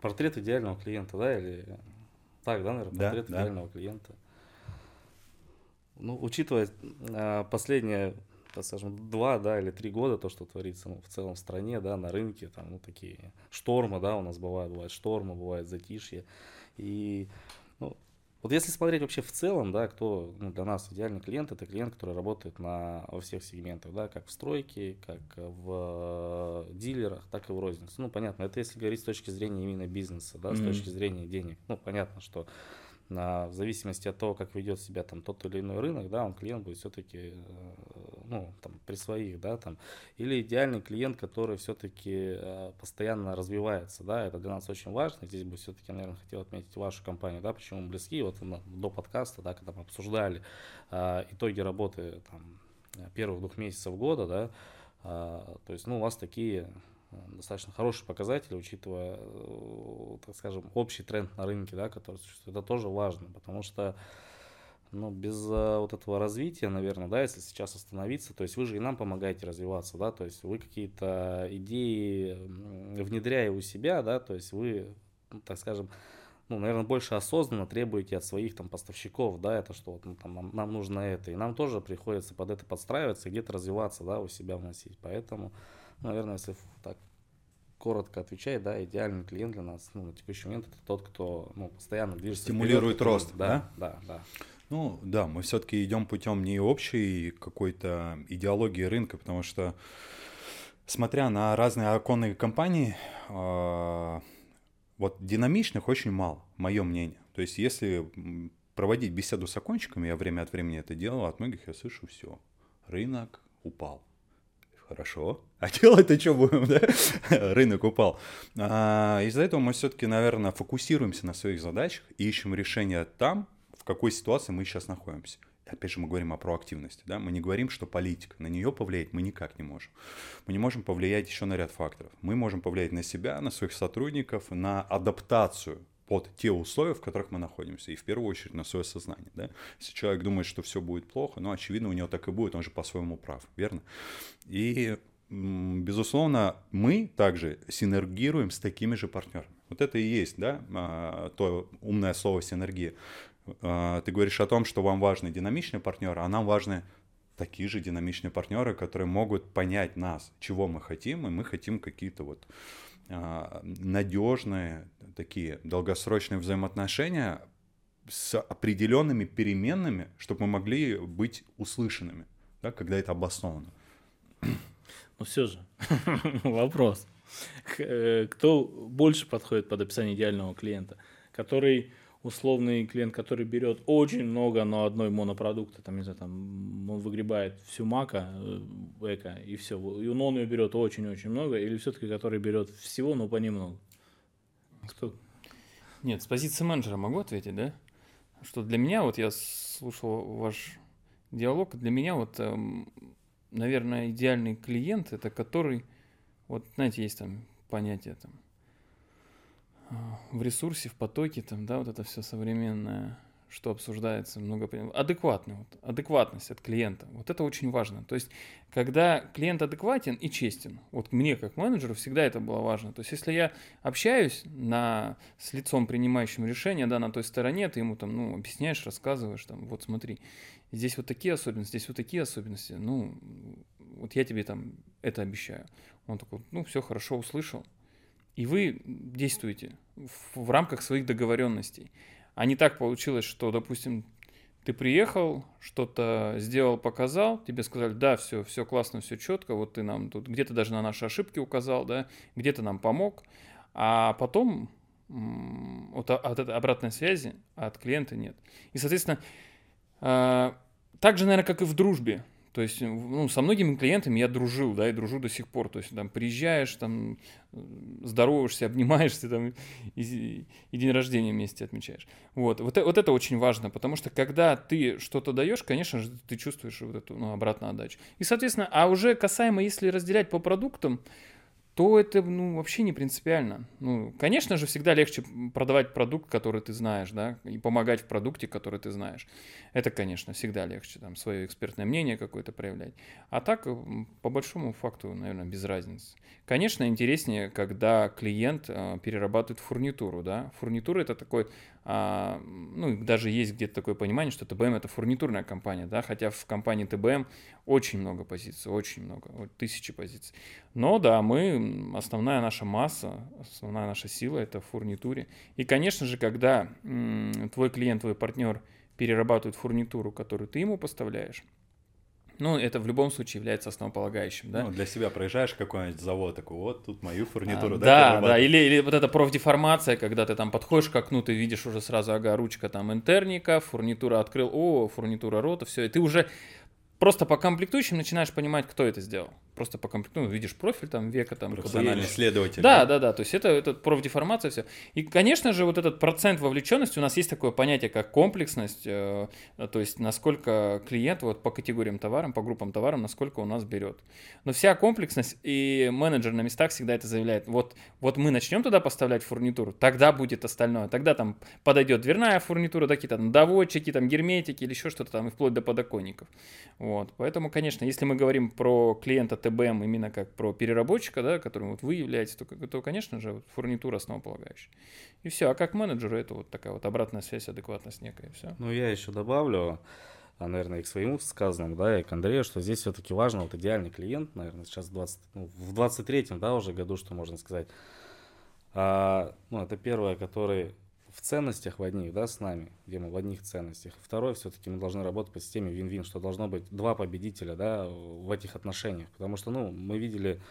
Портрет идеального клиента, да, или так, да, наверное, Да, портрет да. идеального клиента. Ну, учитывая а, последние, так скажем, два, да, или три года, то, что творится ну, в целом в стране, да, на рынке, там, ну, такие штормы, да, у нас бывают, бывают штормы, бывает затишье. И, вот если смотреть вообще в целом, да, кто ну, для нас идеальный клиент, это клиент, который работает на, во всех сегментах, да, как в стройке, как в э, дилерах, так и в рознице. Ну, понятно, это если говорить с точки зрения именно бизнеса, да, с Мгм. точки зрения денег. Ну, понятно, что на, в зависимости от того, как ведет себя там тот или иной рынок, да, он клиент будет все-таки, ну, там, при своих, да, там, или идеальный клиент, который все-таки постоянно развивается, да, это для нас очень важно, здесь бы все-таки, наверное, хотел отметить вашу компанию, да, почему мы близки, вот до подкаста, да, когда мы обсуждали а, итоги работы, там, первых двух месяцев года, да, то есть, ну, у вас такие э, достаточно хорошие показатели, учитывая, э, так скажем, общий тренд на рынке, да, который существует. Это тоже важно, потому что ну, без э, вот этого развития, наверное, да, если сейчас остановиться, то есть вы же и нам помогаете развиваться, да, то есть вы какие-то идеи внедряя у себя, да, то есть вы, ну, так скажем, ну, наверное, больше осознанно требуете от своих там поставщиков, да, это что вот ну, там, нам, нам нужно это, и нам тоже приходится под это подстраиваться где-то развиваться, да, у себя вносить, поэтому, наверное, если так коротко отвечать, да, идеальный клиент для нас, ну, на текущий момент это тот, кто, ну, постоянно движется Стимулирует вперед, рост, да, да, да. Ну да, мы все-таки идем путем не общей какой-то идеологии рынка, потому что, смотря на разные оконные компании, а, вот динамичных очень мало, мое мнение. То есть если проводить беседу с окончиками, я время от времени это делал, от многих я слышу все. Рынок упал. Хорошо. А делать-то что будем, да? Рынок упал. А, из-за этого мы все-таки, наверное, фокусируемся на своих задачах и ищем решения там, в какой ситуации мы сейчас находимся. Опять же, мы говорим о проактивности, да? Мы не говорим, что политика, на нее повлиять мы никак не можем. Мы не можем повлиять еще на ряд факторов. Мы можем повлиять на себя, на своих сотрудников, на адаптацию под те условия, в которых мы находимся, и в первую очередь на свое сознание. Да? Если человек думает, что все будет плохо, ну, очевидно, у него так и будет, он же по-своему прав, верно? И, безусловно, мы также синергируем с такими же партнерами. Вот это и есть, да, а, то умное слово синергия. А, Ты говоришь о том, что вам важны динамичные партнеры, а нам важны такие же динамичные партнеры, которые могут понять нас, чего мы хотим, и мы хотим какие-то вот надежные такие долгосрочные взаимоотношения с определенными переменными, чтобы мы могли быть услышанными, да, когда это обосновано. Но все же, вопрос. Э, Кто больше подходит под описание идеального клиента? Который условный клиент, который берет очень много, но одной монопродукта, там, не знаю, там, он выгребает всю мака, э, эко, и все. И он ее берет очень-очень много, или все-таки который берет всего, но понемногу? Кто? Нет, с позиции менеджера могу ответить, да? Что для меня, вот я слушал ваш диалог, для меня вот, эм, наверное, идеальный клиент это который, вот знаете, есть там понятие там в ресурсе, в потоке, там, да, вот это все современное, что обсуждается, много адекватный, вот, адекватность от клиента, вот это очень важно. То есть, когда клиент адекватен и честен, вот мне как менеджеру всегда это было важно. То есть, если я общаюсь на, с лицом, принимающим решение, да, на той стороне, ты ему там, ну, объясняешь, рассказываешь, там, вот смотри, здесь вот такие особенности, здесь вот такие особенности, ну, вот я тебе там это обещаю. Он такой, ну, все хорошо, услышал. И вы действуете в, в рамках своих договоренностей. А не так получилось, что, допустим, ты приехал, что-то сделал, показал, тебе сказали, да, все, все классно, все четко, вот ты нам тут где-то даже на наши ошибки указал, да, где-то нам помог, а потом вот от этой обратной связи от клиента нет. И, соответственно, а, так же, наверное, как и в дружбе. То есть, ну, со многими клиентами я дружил, да, и дружу до сих пор. То есть, там, приезжаешь, там, здороваешься, обнимаешься, там, и, и день рождения вместе отмечаешь. Вот, вот, э- вот это очень важно, потому что, когда ты что-то даешь, конечно же, ты чувствуешь вот эту, ну, обратную отдачу. И, соответственно, а уже касаемо, если разделять по продуктам, то это ну, вообще не принципиально. Ну, конечно же, всегда легче продавать продукт, который ты знаешь, да, и помогать в продукте, который ты знаешь. Это, конечно, всегда легче, там, свое экспертное мнение какое-то проявлять. А так, по большому факту, наверное, без разницы. Конечно, интереснее, когда клиент э, перерабатывает фурнитуру, да. Фурнитура это такой, э, ну, даже есть где-то такое понимание, что ТБМ это фурнитурная компания, да, хотя в компании ТБМ очень много позиций, очень много, тысячи позиций. Но да, мы, основная наша масса, основная наша сила это в фурнитуре. И, конечно же, когда м, твой клиент, твой партнер перерабатывает фурнитуру, которую ты ему поставляешь, ну, это в любом случае является основополагающим, да? Ну, для себя проезжаешь какой-нибудь завод, такой, вот тут мою фурнитуру, а, да? Да, да, или, или вот эта профдеформация, когда ты там подходишь к окну, ты видишь уже сразу, ага, ручка там интерника, фурнитура открыл, о, фурнитура рота, все, и ты уже просто по комплектующим начинаешь понимать, кто это сделал просто по комплекту, ну, видишь профиль там века там. Профессиональный исследователь. Да, да, да, то есть это, это профдеформация, все. И, конечно же, вот этот процент вовлеченности, у нас есть такое понятие, как комплексность, э, то есть насколько клиент вот по категориям товарам, по группам товарам, насколько у нас берет. Но вся комплексность, и менеджер на местах всегда это заявляет, вот, вот мы начнем туда поставлять фурнитуру, тогда будет остальное, тогда там подойдет дверная фурнитура, какие-то там доводчики, там герметики или еще что-то там, и вплоть до подоконников. Вот, поэтому, конечно, если мы говорим про клиента ТБМ именно как про переработчика, да, которым вот вы являетесь, то, то конечно же, вот фурнитура основополагающая. И все. А как менеджеру это вот такая вот обратная связь, адекватность некая, все. Ну, я еще добавлю, а, наверное, и к своему сказанному, да, и к Андрею, что здесь все-таки важно вот идеальный клиент, наверное, сейчас 20, ну, в 23-м, да, уже году, что можно сказать. А, ну, это первое, который в ценностях в одних, да, с нами, где мы в одних ценностях. Второе, все-таки мы должны работать по системе вин-вин, что должно быть два победителя, да, в этих отношениях. Потому что, ну, мы видели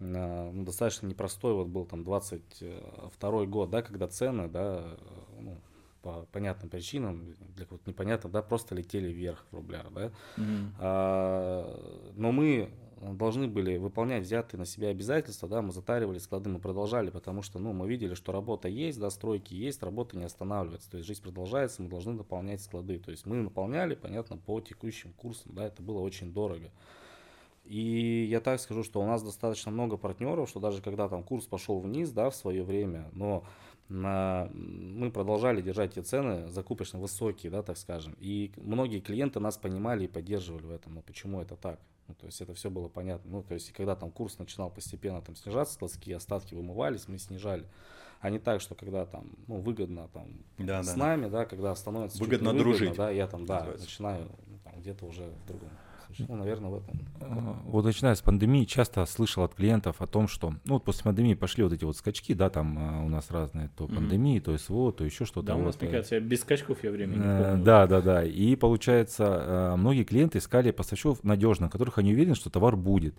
э, ну, достаточно непростой, вот был там 22 год, да, когда цены, да, ну, по понятным причинам, для кого-то непонятно, да, просто летели вверх в рублях, да. Mm-hmm. А, но мы должны были выполнять взятые на себя обязательства, да, мы затаривали склады, мы продолжали, потому что, ну, мы видели, что работа есть, да, стройки есть, работа не останавливается, то есть жизнь продолжается, мы должны наполнять склады, то есть мы наполняли, понятно, по текущим курсам, да, это было очень дорого. И я так скажу, что у нас достаточно много партнеров, что даже когда там курс пошел вниз, да, в свое время, но на, мы продолжали держать эти цены закупочно высокие, да, так скажем. И многие клиенты нас понимали и поддерживали в этом. Но почему это так? Ну, то есть это все было понятно. Ну, то есть, когда там курс начинал постепенно там снижаться, складские остатки вымывались, мы снижали. А не так, что когда там, ну, выгодно там да, с да. нами, да, когда становится выгодно дружить. да, я там, да, начинаю ну, там, где-то уже в другом. Ну, наверное, в этом. Вот начиная с пандемии, часто слышал от клиентов о том, что, ну, вот после пандемии пошли вот эти вот скачки, да, там а, у нас разные, то пандемии, mm-hmm. то СВО, то еще что-то. Да, у нас, вот, мне кажется, без скачков я времени не э, помню. Да, да, да. И получается, многие клиенты искали поставщиков надежно, которых они уверены, что товар будет.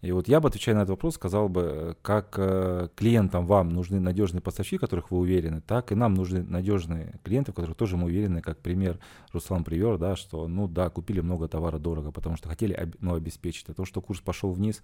И вот я бы, отвечая на этот вопрос, сказал бы, как э, клиентам вам нужны надежные поставщики, в которых вы уверены, так и нам нужны надежные клиенты, в которых тоже мы уверены, как пример Руслан привер, да, что, ну да, купили много товара дорого, потому что хотели ну, обеспечить. А то, что курс пошел вниз,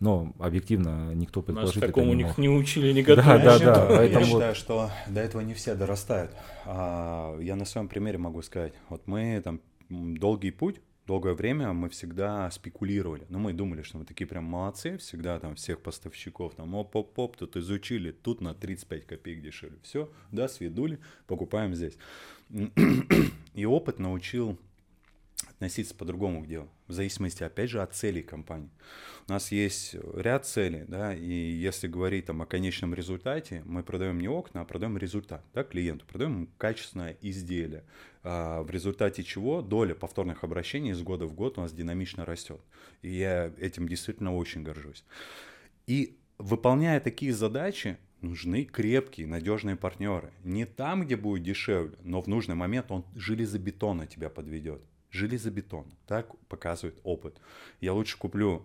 но объективно никто предположить Нас такому не мог. не учили, не готовили. Да, да, да. Поэтому я считаю, что до этого не все дорастают. А, я на своем примере могу сказать. Вот мы там долгий путь долгое время мы всегда спекулировали. Ну, мы думали, что мы такие прям молодцы, всегда там всех поставщиков, там, оп-оп-оп, тут изучили, тут на 35 копеек дешевле. Все, да, сведули, покупаем здесь. И опыт научил относиться по-другому к делу, в зависимости, опять же, от целей компании. У нас есть ряд целей, да, и если говорить там о конечном результате, мы продаем не окна, а продаем результат, да, клиенту, продаем качественное изделие, а, в результате чего доля повторных обращений из года в год у нас динамично растет. И я этим действительно очень горжусь. И выполняя такие задачи, нужны крепкие, надежные партнеры. Не там, где будет дешевле, но в нужный момент он железобетонно тебя подведет железобетон. Так показывает опыт. Я лучше куплю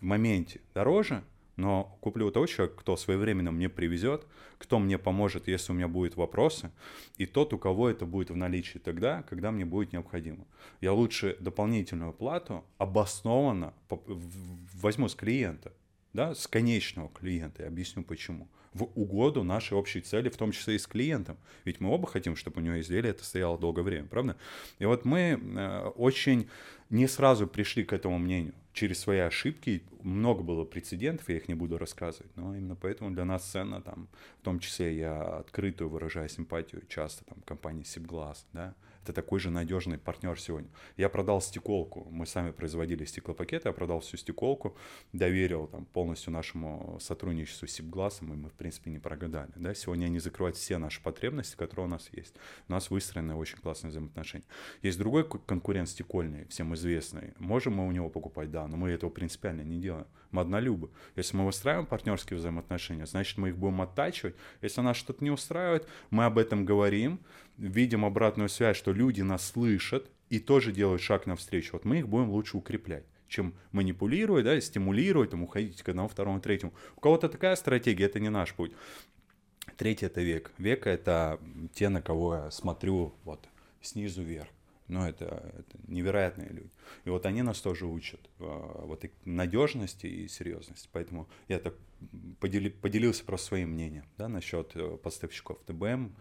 в моменте дороже, но куплю у того человека, кто своевременно мне привезет, кто мне поможет, если у меня будут вопросы, и тот, у кого это будет в наличии тогда, когда мне будет необходимо. Я лучше дополнительную плату обоснованно возьму с клиента, да, с конечного клиента, я объясню почему. В угоду нашей общей цели, в том числе и с клиентом. Ведь мы оба хотим, чтобы у него изделие это стояло долгое время, правда? И вот мы э, очень не сразу пришли к этому мнению. Через свои ошибки много было прецедентов, я их не буду рассказывать, но именно поэтому для нас ценно, там, в том числе я открытую выражаю симпатию часто там, компании Сибглаз, да, это такой же надежный партнер сегодня. Я продал стеколку, мы сами производили стеклопакеты, я продал всю стеколку, доверил там полностью нашему сотрудничеству с Сибгласом, и мы, в принципе, не прогадали. Да? Сегодня они закрывают все наши потребности, которые у нас есть. У нас выстроены очень классные взаимоотношения. Есть другой конкурент стекольный, всем известный. Можем мы у него покупать? Да, но мы этого принципиально не делаем. Мы однолюбы. Если мы выстраиваем партнерские взаимоотношения, значит, мы их будем оттачивать. Если нас что-то не устраивает, мы об этом говорим, видим обратную связь, что люди нас слышат и тоже делают шаг навстречу. Вот мы их будем лучше укреплять чем манипулировать, да, стимулировать, там, уходить к одному, второму, третьему. У кого-то такая стратегия, это не наш путь. Третий это век. Век это те, на кого я смотрю вот снизу вверх. Ну, это, это невероятные люди. И вот они нас тоже учат э, вот и надежности и серьезности. Поэтому я так подели, поделился просто своим мнением да, насчет э, поставщиков ТБМ.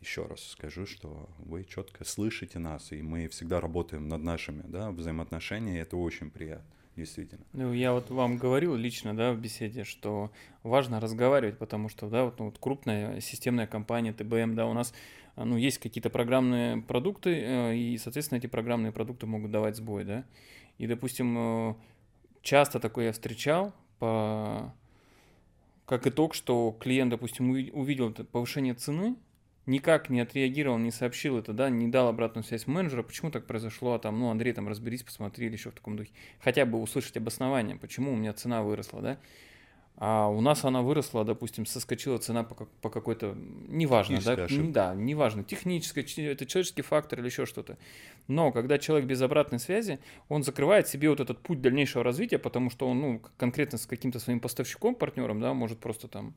Еще раз скажу, что вы четко слышите нас, и мы всегда работаем над нашими да, взаимоотношениями, и это очень приятно действительно. Ну, я вот вам говорил лично, да, в беседе, что важно разговаривать, потому что, да, вот, ну, вот крупная системная компания ТБМ, да, у нас ну, есть какие-то программные продукты, э, и, соответственно, эти программные продукты могут давать сбой, да. И, допустим, э, часто такое я встречал по как итог, что клиент, допустим, увидел повышение цены, никак не отреагировал, не сообщил это, да, не дал обратную связь менеджера, почему так произошло, а там, ну, Андрей, там, разберись, посмотри, или еще в таком духе. Хотя бы услышать обоснование, почему у меня цена выросла, да. А у нас она выросла, допустим, соскочила цена по, по какой-то, неважно, да, ошибка. да, неважно, техническая, это человеческий фактор или еще что-то. Но когда человек без обратной связи, он закрывает себе вот этот путь дальнейшего развития, потому что он, ну, конкретно с каким-то своим поставщиком, партнером, да, может просто там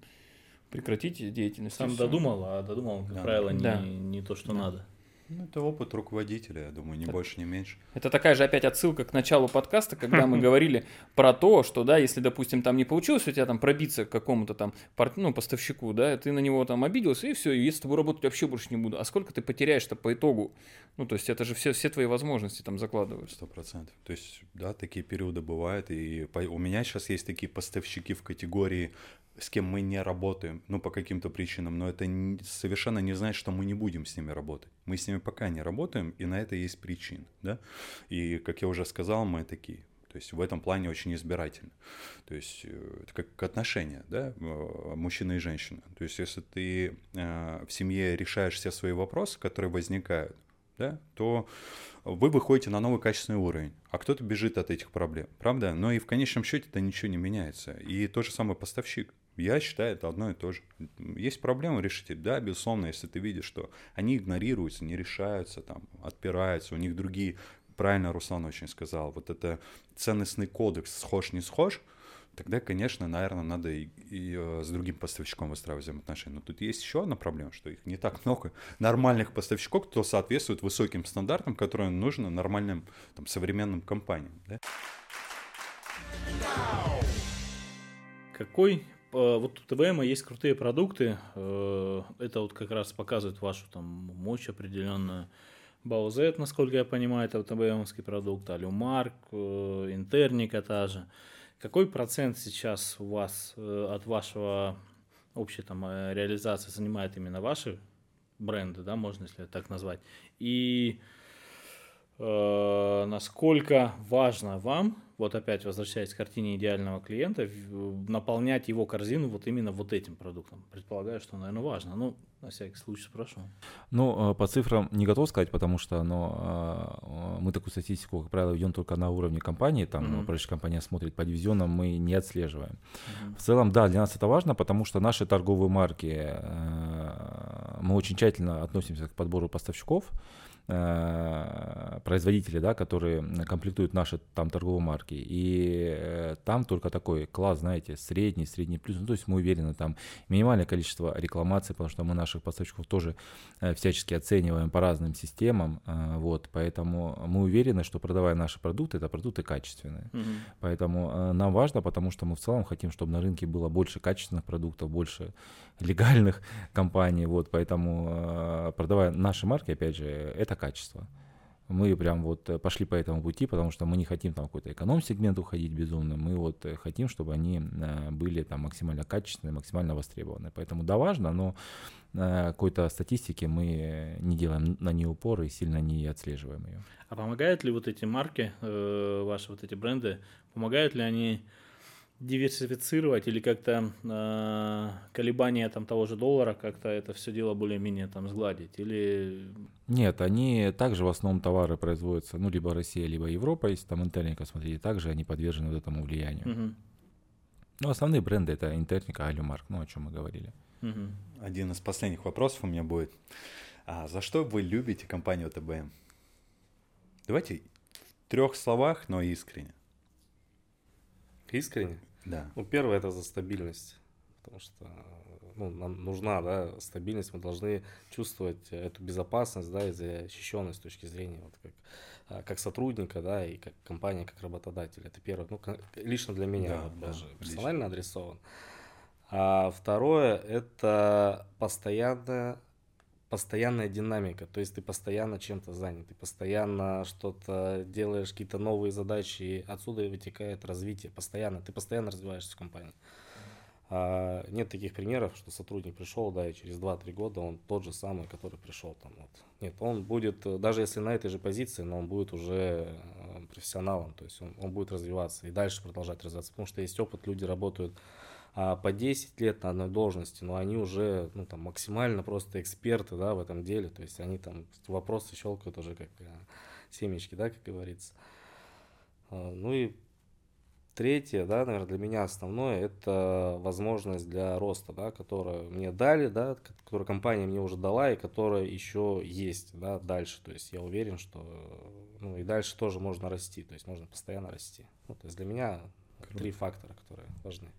прекратить деятельность. Сам додумал, а додумал, как да. правило, да. Не, не то, что да. надо. Ну, это опыт руководителя, я думаю, не это, больше, не меньше. Это такая же опять отсылка к началу подкаста, когда мы говорили про то, что, да, если, допустим, там не получилось у тебя там пробиться к какому-то там ну, поставщику, да, ты на него там обиделся, и все, и я с тобой работать вообще больше не буду. А сколько ты потеряешь-то по итогу? Ну, то есть это же все, все твои возможности там закладывают. Сто процентов. То есть, да, такие периоды бывают, и у меня сейчас есть такие поставщики в категории с кем мы не работаем, ну, по каким-то причинам, но это совершенно не значит, что мы не будем с ними работать. Мы с ними пока не работаем, и на это есть причины, да. И, как я уже сказал, мы такие. То есть в этом плане очень избирательно. То есть э, это как отношения, да, э, мужчина и женщина. То есть если ты э, в семье решаешь все свои вопросы, которые возникают, да, то вы выходите на новый качественный уровень, а кто-то бежит от этих проблем, правда? Но и в конечном счете это ничего не меняется. И то же самое поставщик. Я считаю, это одно и то же. Есть проблемы, решите. Да, безусловно, если ты видишь, что они игнорируются, не решаются, там, отпираются, у них другие, правильно Руслан очень сказал, вот это ценностный кодекс схож, не схож, тогда, конечно, наверное, надо и, и э, с другим поставщиком выстраивать взаимоотношения. Но тут есть еще одна проблема, что их не так много нормальных поставщиков, кто соответствует высоким стандартам, которые нужны нормальным там, современным компаниям. Да? Какой вот у ТВМ есть крутые продукты. Э, это вот как раз показывает вашу там мощь определенную. Баузет, насколько я понимаю, это ТВМовский продукт, Алюмарк, э, Интерника та же. Какой процент сейчас у вас от вашего общей там реализации занимает именно ваши бренды, да, можно если так назвать? И э, насколько важно вам вот опять возвращаясь к картине идеального клиента, наполнять его корзину вот именно вот этим продуктом. Предполагаю, что, наверное, важно. Ну, на всякий случай спрошу. Ну, э, по цифрам не готов сказать, потому что но, э, мы такую статистику, как правило, ведем только на уровне компании, там, mm-hmm. прежде компания смотрит по дивизионам, мы не отслеживаем. Mm-hmm. В целом, да, для нас это важно, потому что наши торговые марки, э, мы очень тщательно относимся к подбору поставщиков, э, производители, да, которые комплектуют наши там торговые марки. И э, там только такой класс, знаете, средний, средний плюс. Ну, то есть мы уверены, там минимальное количество рекламаций, потому что мы наших поставщиков тоже э, всячески оцениваем по разным системам. Э, вот, поэтому мы уверены, что продавая наши продукты, это продукты качественные. Угу. Поэтому э, нам важно, потому что мы в целом хотим, чтобы на рынке было больше качественных продуктов, больше легальных компаний. Вот, поэтому э, продавая наши марки, опять же, это качество. Мы прям вот э, пошли по этому пути, потому что мы не хотим там какой-то эконом-сегмент уходить безумно. Мы вот э, хотим, чтобы они были там максимально качественные, максимально востребованы. Поэтому да, важно, но какой-то статистики мы не делаем на нее упор и сильно не отслеживаем ее. А помогают ли вот эти марки, ваши вот эти бренды, помогают ли они диверсифицировать или как-то э, колебания там того же доллара как-то это все дело более-менее там сгладить или нет они также в основном товары производятся ну либо Россия либо Европа если там интерника смотрите также они подвержены вот этому влиянию. Угу. ну основные бренды это интерника алюмарк ну о чем мы говорили. Угу. один из последних вопросов у меня будет. А за что вы любите компанию ТБМ давайте в трех словах но искренне. Искренне да. Ну, первое это за стабильность, потому что ну, нам нужна да, стабильность, мы должны чувствовать эту безопасность да, и защищенность с точки зрения вот, как, а, как сотрудника да, и как компания, как работодатель. Это первое, ну, лично для меня да, вот, да, даже персонально лично. адресован. А второе это постоянная постоянная динамика, то есть ты постоянно чем-то занят, ты постоянно что-то делаешь, какие-то новые задачи, и отсюда и вытекает развитие, постоянно, ты постоянно развиваешься в компании. А, нет таких примеров, что сотрудник пришел, да, и через 2-3 года он тот же самый, который пришел там. Вот. Нет, он будет, даже если на этой же позиции, но он будет уже э, профессионалом, то есть он, он будет развиваться и дальше продолжать развиваться, потому что есть опыт, люди работают по 10 лет на одной должности, но они уже ну, там, максимально просто эксперты да, в этом деле, то есть они там вопросы щелкают уже как э, семечки, да, как говорится. А, ну и третье, да, наверное, для меня основное, это возможность для роста, да, которую мне дали, да, которую компания мне уже дала и которая еще есть, да, дальше. То есть я уверен, что, ну, и дальше тоже можно расти, то есть можно постоянно расти. Ну, то есть для меня Круто. три фактора, которые важны.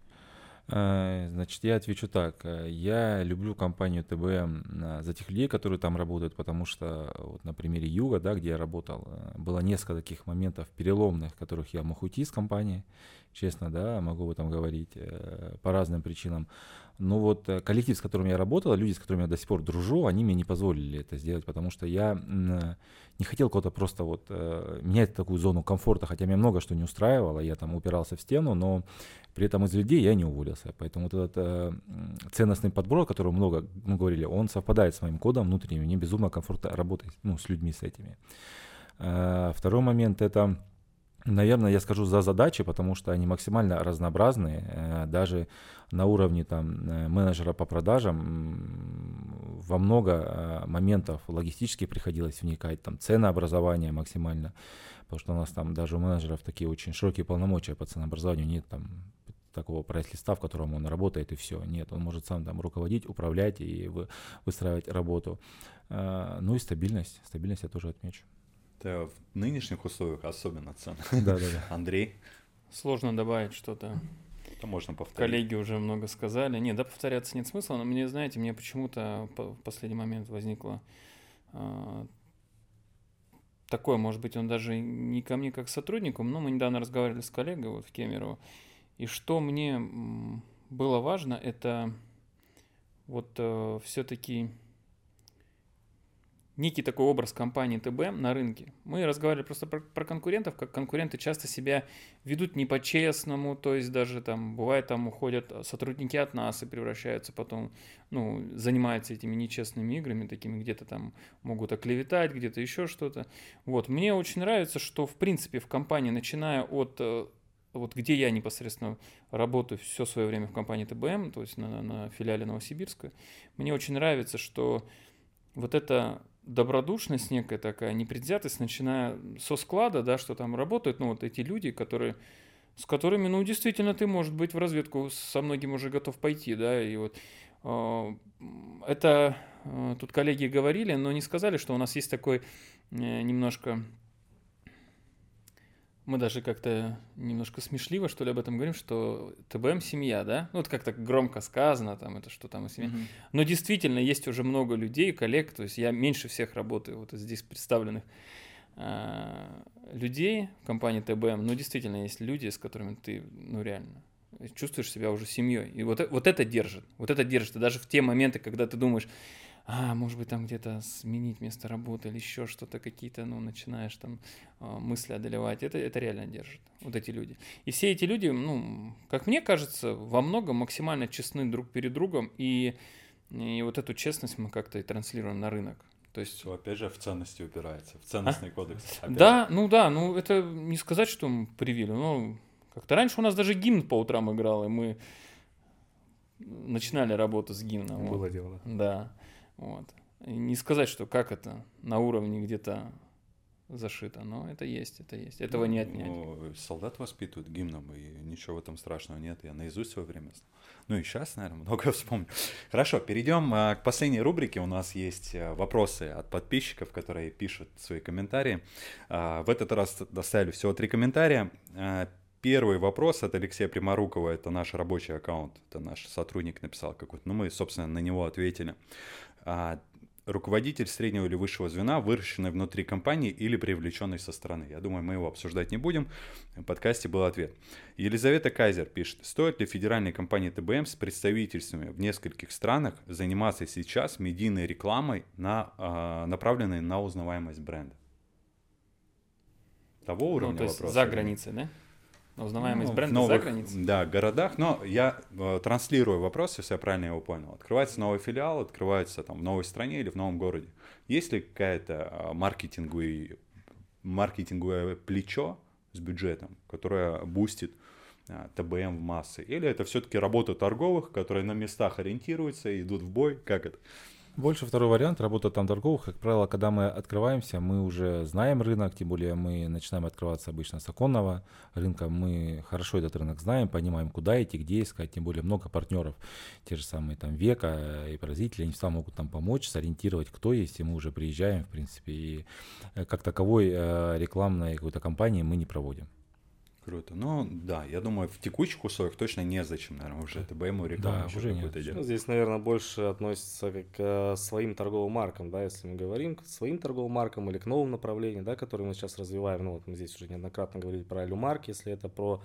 Э, значит, я отвечу так. Я люблю компанию ТБМ за тех людей, которые там работают, потому что вот на примере Юга, да, где я работал, э, было несколько таких моментов переломных, которых я мог уйти из компании, честно, да, могу об этом говорить, э, по разным причинам. Но вот коллектив, с которым я работал, люди, с которыми я до сих пор дружу, они мне не позволили это сделать, потому что я не хотел кого-то просто вот менять такую зону комфорта, хотя меня много что не устраивало, я там упирался в стену, но при этом из людей я не уволился. Поэтому вот этот э, ценностный подбор, о котором много мы говорили, он совпадает с моим кодом внутренним. Мне безумно комфортно работать ну, с людьми с этими. Э, второй момент это Наверное, я скажу за задачи, потому что они максимально разнообразные. Э, даже на уровне там, э, менеджера по продажам во много э, моментов логистически приходилось вникать. Там ценообразование максимально, потому что у нас там даже у менеджеров такие очень широкие полномочия по ценообразованию. Нет там такого прайс-листа, в котором он работает, и все. Нет, он может сам там руководить, управлять и выстраивать работу. Ну и стабильность. Стабильность я тоже отмечу. Это в нынешних условиях особенно ценно. Да, да, да. Андрей? Сложно добавить что-то. Это можно повторить. Коллеги уже много сказали. Нет, да, повторяться нет смысла, но мне, знаете, мне почему-то в последний момент возникло э, такое, может быть, он даже не ко мне как сотруднику, но мы недавно разговаривали с коллегой вот в Кемерово, и что мне было важно, это вот э, все-таки некий такой образ компании ТБ на рынке. Мы разговаривали просто про, про конкурентов, как конкуренты часто себя ведут не по-честному, то есть даже там бывает там уходят сотрудники от нас и превращаются потом, ну, занимаются этими нечестными играми, такими где-то там могут оклеветать, где-то еще что-то. Вот, мне очень нравится, что в принципе в компании, начиная от э, вот где я непосредственно работаю все свое время в компании ТБМ, то есть на, на филиале Новосибирска, мне очень нравится, что вот это добродушность некая такая, непредвзятость, начиная со склада, да, что там работают, ну, вот эти люди, которые, с которыми, ну, действительно, ты, может быть, в разведку со многим уже готов пойти, да, и вот э, это э, тут коллеги говорили, но не сказали, что у нас есть такой э, немножко мы даже как-то немножко смешливо, что ли, об этом говорим, что ТБМ семья, да? Ну, это как-то громко сказано, там, это что там и семья. Mm-hmm. Но действительно, есть уже много людей, коллег, то есть я меньше всех работаю вот здесь представленных э, людей в компании ТБМ, но действительно есть люди, с которыми ты, ну, реально чувствуешь себя уже семьей. И вот, вот это держит, вот это держит. И даже в те моменты, когда ты думаешь, а, может быть, там где-то сменить место работы или еще что-то, какие-то, ну, начинаешь там а, мысли одолевать. Это, это реально держит, вот эти люди. И все эти люди, ну, как мне кажется, во многом максимально честны друг перед другом, и, и вот эту честность мы как-то и транслируем на рынок. То есть... Все, опять же, в ценности упирается, в ценностный а? кодекс. Опять. Да, ну да, ну это не сказать, что мы привили, но как-то раньше у нас даже гимн по утрам играл, и мы начинали работу с гимном. Было вот. дело. Да. Вот. И не сказать, что как это на уровне где-то зашито, но это есть, это есть. Этого ну, не отнять. Ну, солдат воспитывают гимном, и ничего в этом страшного нет. Я наизусть свое время знал. Ну и сейчас, наверное, много вспомню. Хорошо, перейдем а, к последней рубрике. У нас есть а, вопросы от подписчиков, которые пишут свои комментарии. А, в этот раз доставили всего три комментария. А, Первый вопрос от Алексея Приморукова, это наш рабочий аккаунт, это наш сотрудник написал какой-то, ну мы, собственно, на него ответили. А, руководитель среднего или высшего звена, выращенный внутри компании или привлеченный со стороны. Я думаю, мы его обсуждать не будем. В подкасте был ответ. Елизавета Кайзер пишет, стоит ли федеральной компании ТБМ с представительствами в нескольких странах заниматься сейчас медийной рекламой, на, э, направленной на узнаваемость бренда? Того ну, уровня ну, то есть вопроса. За границей, да? Узнаваемость ну, бренда новых, за границей? Да, городах, но я э, транслирую вопрос, если я правильно его понял. Открывается новый филиал, открывается там в новой стране или в новом городе. Есть ли какая-то э, маркетинговое, маркетинговое плечо с бюджетом, которое бустит э, ТБМ в массы? Или это все-таки работа торговых, которые на местах ориентируются, идут в бой? Как это? Больше второй вариант, работа там торговых. Как правило, когда мы открываемся, мы уже знаем рынок, тем более мы начинаем открываться обычно с оконного рынка. Мы хорошо этот рынок знаем, понимаем, куда идти, где искать. Тем более много партнеров, те же самые там Века и производители, они всегда могут нам помочь, сориентировать, кто есть. И мы уже приезжаем, в принципе, и э, как таковой э, рекламной какой-то кампании мы не проводим. Круто. Ну, да, я думаю, в текущих условиях точно незачем, наверное, уже ТБМу рекламу да, уже нет. делать. Ну, здесь, наверное, больше относится к э, своим торговым маркам, да, если мы говорим, к своим торговым маркам или к новым направлениям, да, которые мы сейчас развиваем. Ну, вот мы здесь уже неоднократно говорили про Люмарк, если это про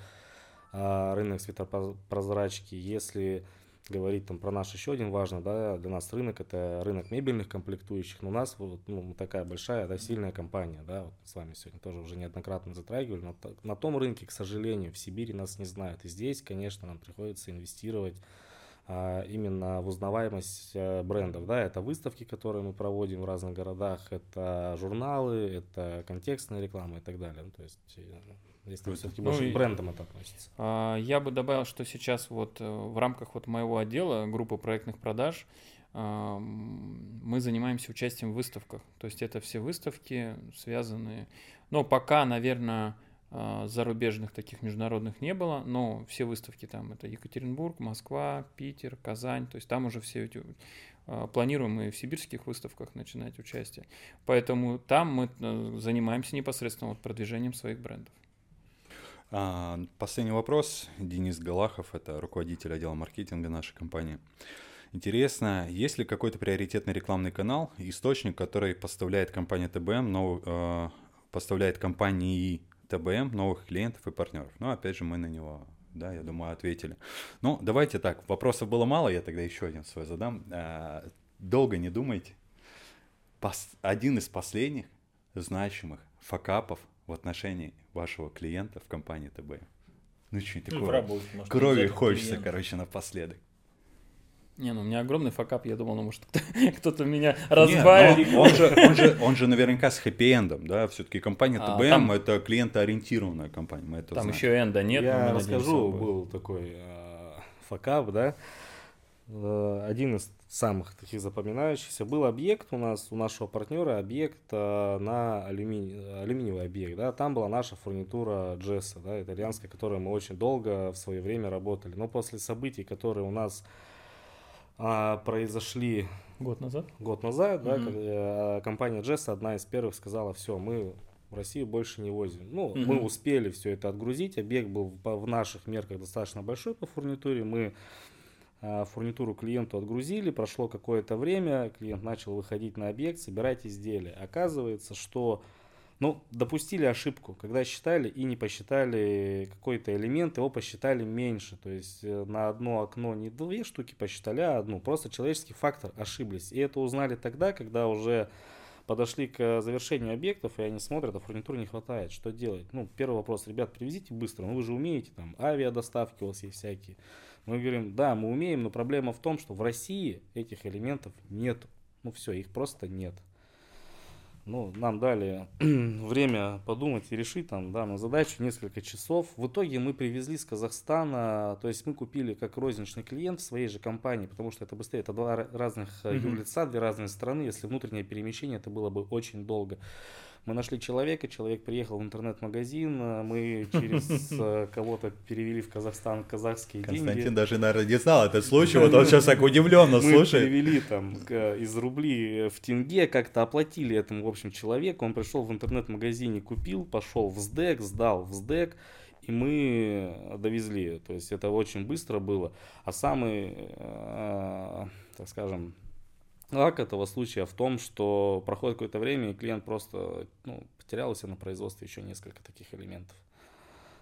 э, рынок светопрозрачки, если говорить там про наш еще один важный, да, для нас рынок это рынок мебельных комплектующих, но у нас вот ну, такая большая, да, сильная компания, да, вот с вами сегодня тоже уже неоднократно затрагивали, но на том рынке, к сожалению, в Сибири нас не знают, и здесь, конечно, нам приходится инвестировать а, именно в узнаваемость а, брендов, да, это выставки, которые мы проводим в разных городах, это журналы, это контекстная реклама и так далее, ну, то есть Здесь там все-таки ну, больше к брендам это относится. А, я бы добавил, что сейчас вот э, в рамках вот моего отдела, группы проектных продаж, а, мы занимаемся участием в выставках. То есть это все выставки связанные... Но пока, наверное, а, зарубежных таких международных не было, но все выставки там это Екатеринбург, Москва, Питер, Казань, то есть там уже все эти планируем и в сибирских выставках начинать участие. Поэтому там мы э, занимаемся непосредственно вот продвижением своих брендов. А, последний вопрос. Денис Галахов, это руководитель отдела маркетинга нашей компании. Интересно, есть ли какой-то приоритетный рекламный канал, источник, который поставляет компания ТБМ, нов, э, поставляет компании ТБМ новых клиентов и партнеров? Ну, опять же, мы на него, да, я думаю, ответили. Ну, давайте так, вопросов было мало, я тогда еще один свой задам. Э, долго не думайте. Пос, один из последних значимых факапов в отношении вашего клиента в компании ТБ. Ну, что-нибудь ну, такое. Работе, может, Крови хочется, клиент. короче, напоследок. Не, ну у меня огромный факап, я думал, ну может кто-то меня разбавит. он, же, он, же, он же наверняка с хэппи-эндом, да, все-таки компания ТБМ а, там, это клиентоориентированная компания, мы это Там знаем. еще энда нет. Я расскажу, был такой э, факап, да, Э, один из самых таких запоминающихся был объект у нас, у нашего партнера, объект э, на алюмини, алюминиевый объект. Да, там была наша фурнитура Джесса, да, итальянская, которой мы очень долго в свое время работали. Но после событий, которые у нас а, произошли Год назад? Год назад, да, когда компания Jess одна из первых сказала, все, мы в Россию больше не возим. Ну, Мгм. мы успели все это отгрузить, объект был в, наших мерках достаточно большой по фурнитуре, мы фурнитуру клиенту отгрузили, прошло какое-то время, клиент начал выходить на объект, собирать изделия. Оказывается, что ну, допустили ошибку, когда считали и не посчитали какой-то элемент, его посчитали меньше. То есть э, на одно окно не две штуки посчитали, а одну. Просто человеческий фактор ошиблись. И это узнали тогда, когда уже подошли к завершению объектов, и они смотрят, а фурнитуры не хватает. Что делать? Ну, первый вопрос, ребят, привезите быстро. Ну, вы же умеете, там, авиадоставки у вас есть всякие. Мы говорим, да, мы умеем, но проблема в том, что в России этих элементов нет. Ну, все, их просто нет. Ну, нам дали время подумать и решить там данную задачу, несколько часов. В итоге мы привезли с Казахстана, то есть мы купили как розничный клиент в своей же компании, потому что это быстрее, это два ра- разных Мгм. юрлица, две разные страны. Если внутреннее перемещение, это было бы очень долго. Мы нашли человека, человек приехал в интернет-магазин, э, мы через э, кого-то перевели в Казахстан казахские Константин деньги. даже, наверное, не знал этот случай, вот он сейчас так удивленно Мы слушает. перевели там к- из рублей в тенге, как-то оплатили этому, в общем, человеку. Он пришел в интернет-магазине, купил, пошел в СДЭК, сдал в СДЭК, и мы довезли. То есть это очень быстро было. А самый, э, так скажем, лак этого случая в том, что проходит какое-то время, и клиент просто ну, потерял у себя на производстве еще несколько таких элементов.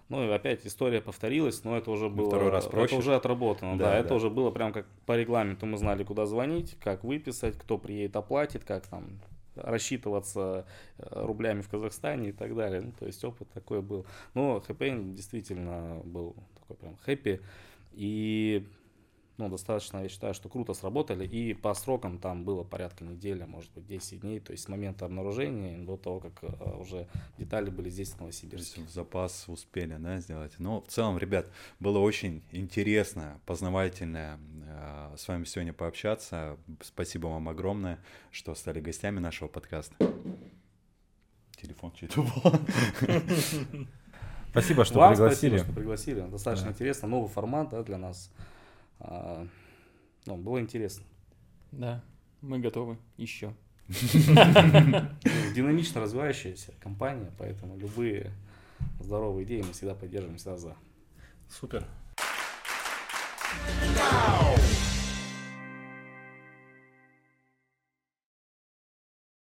Ну и опять история повторилась, но это уже было, второй раз проще. это уже отработано, Да, да, это да. уже было прям как по регламенту, мы знали, куда звонить, как выписать, кто приедет, оплатит, как там рассчитываться э, рублями в Казахстане и так далее. Ну, то есть опыт такой был. Но хэппи действительно был такой прям хэппи. И ну, достаточно, я считаю, что круто сработали. И по срокам там было порядка недели, может быть, 10 дней. То есть с момента обнаружения до того, как э, уже детали были здесь, в То есть Новосибирске. запас успели, да, сделать. Но в целом, ребят, было очень интересно, познавательно э, с вами сегодня пообщаться. Спасибо вам огромное, что стали гостями нашего подкаста. Телефон чей-то был. Спасибо, что Вам пригласили. спасибо, что пригласили. Достаточно Да. интересно. Новый формат да, для нас. А, ну, было интересно. Да, мы готовы еще. Ну, Динамично развивающаяся компания, поэтому любые здоровые идеи мы всегда поддерживаем, всегда за. Супер. Now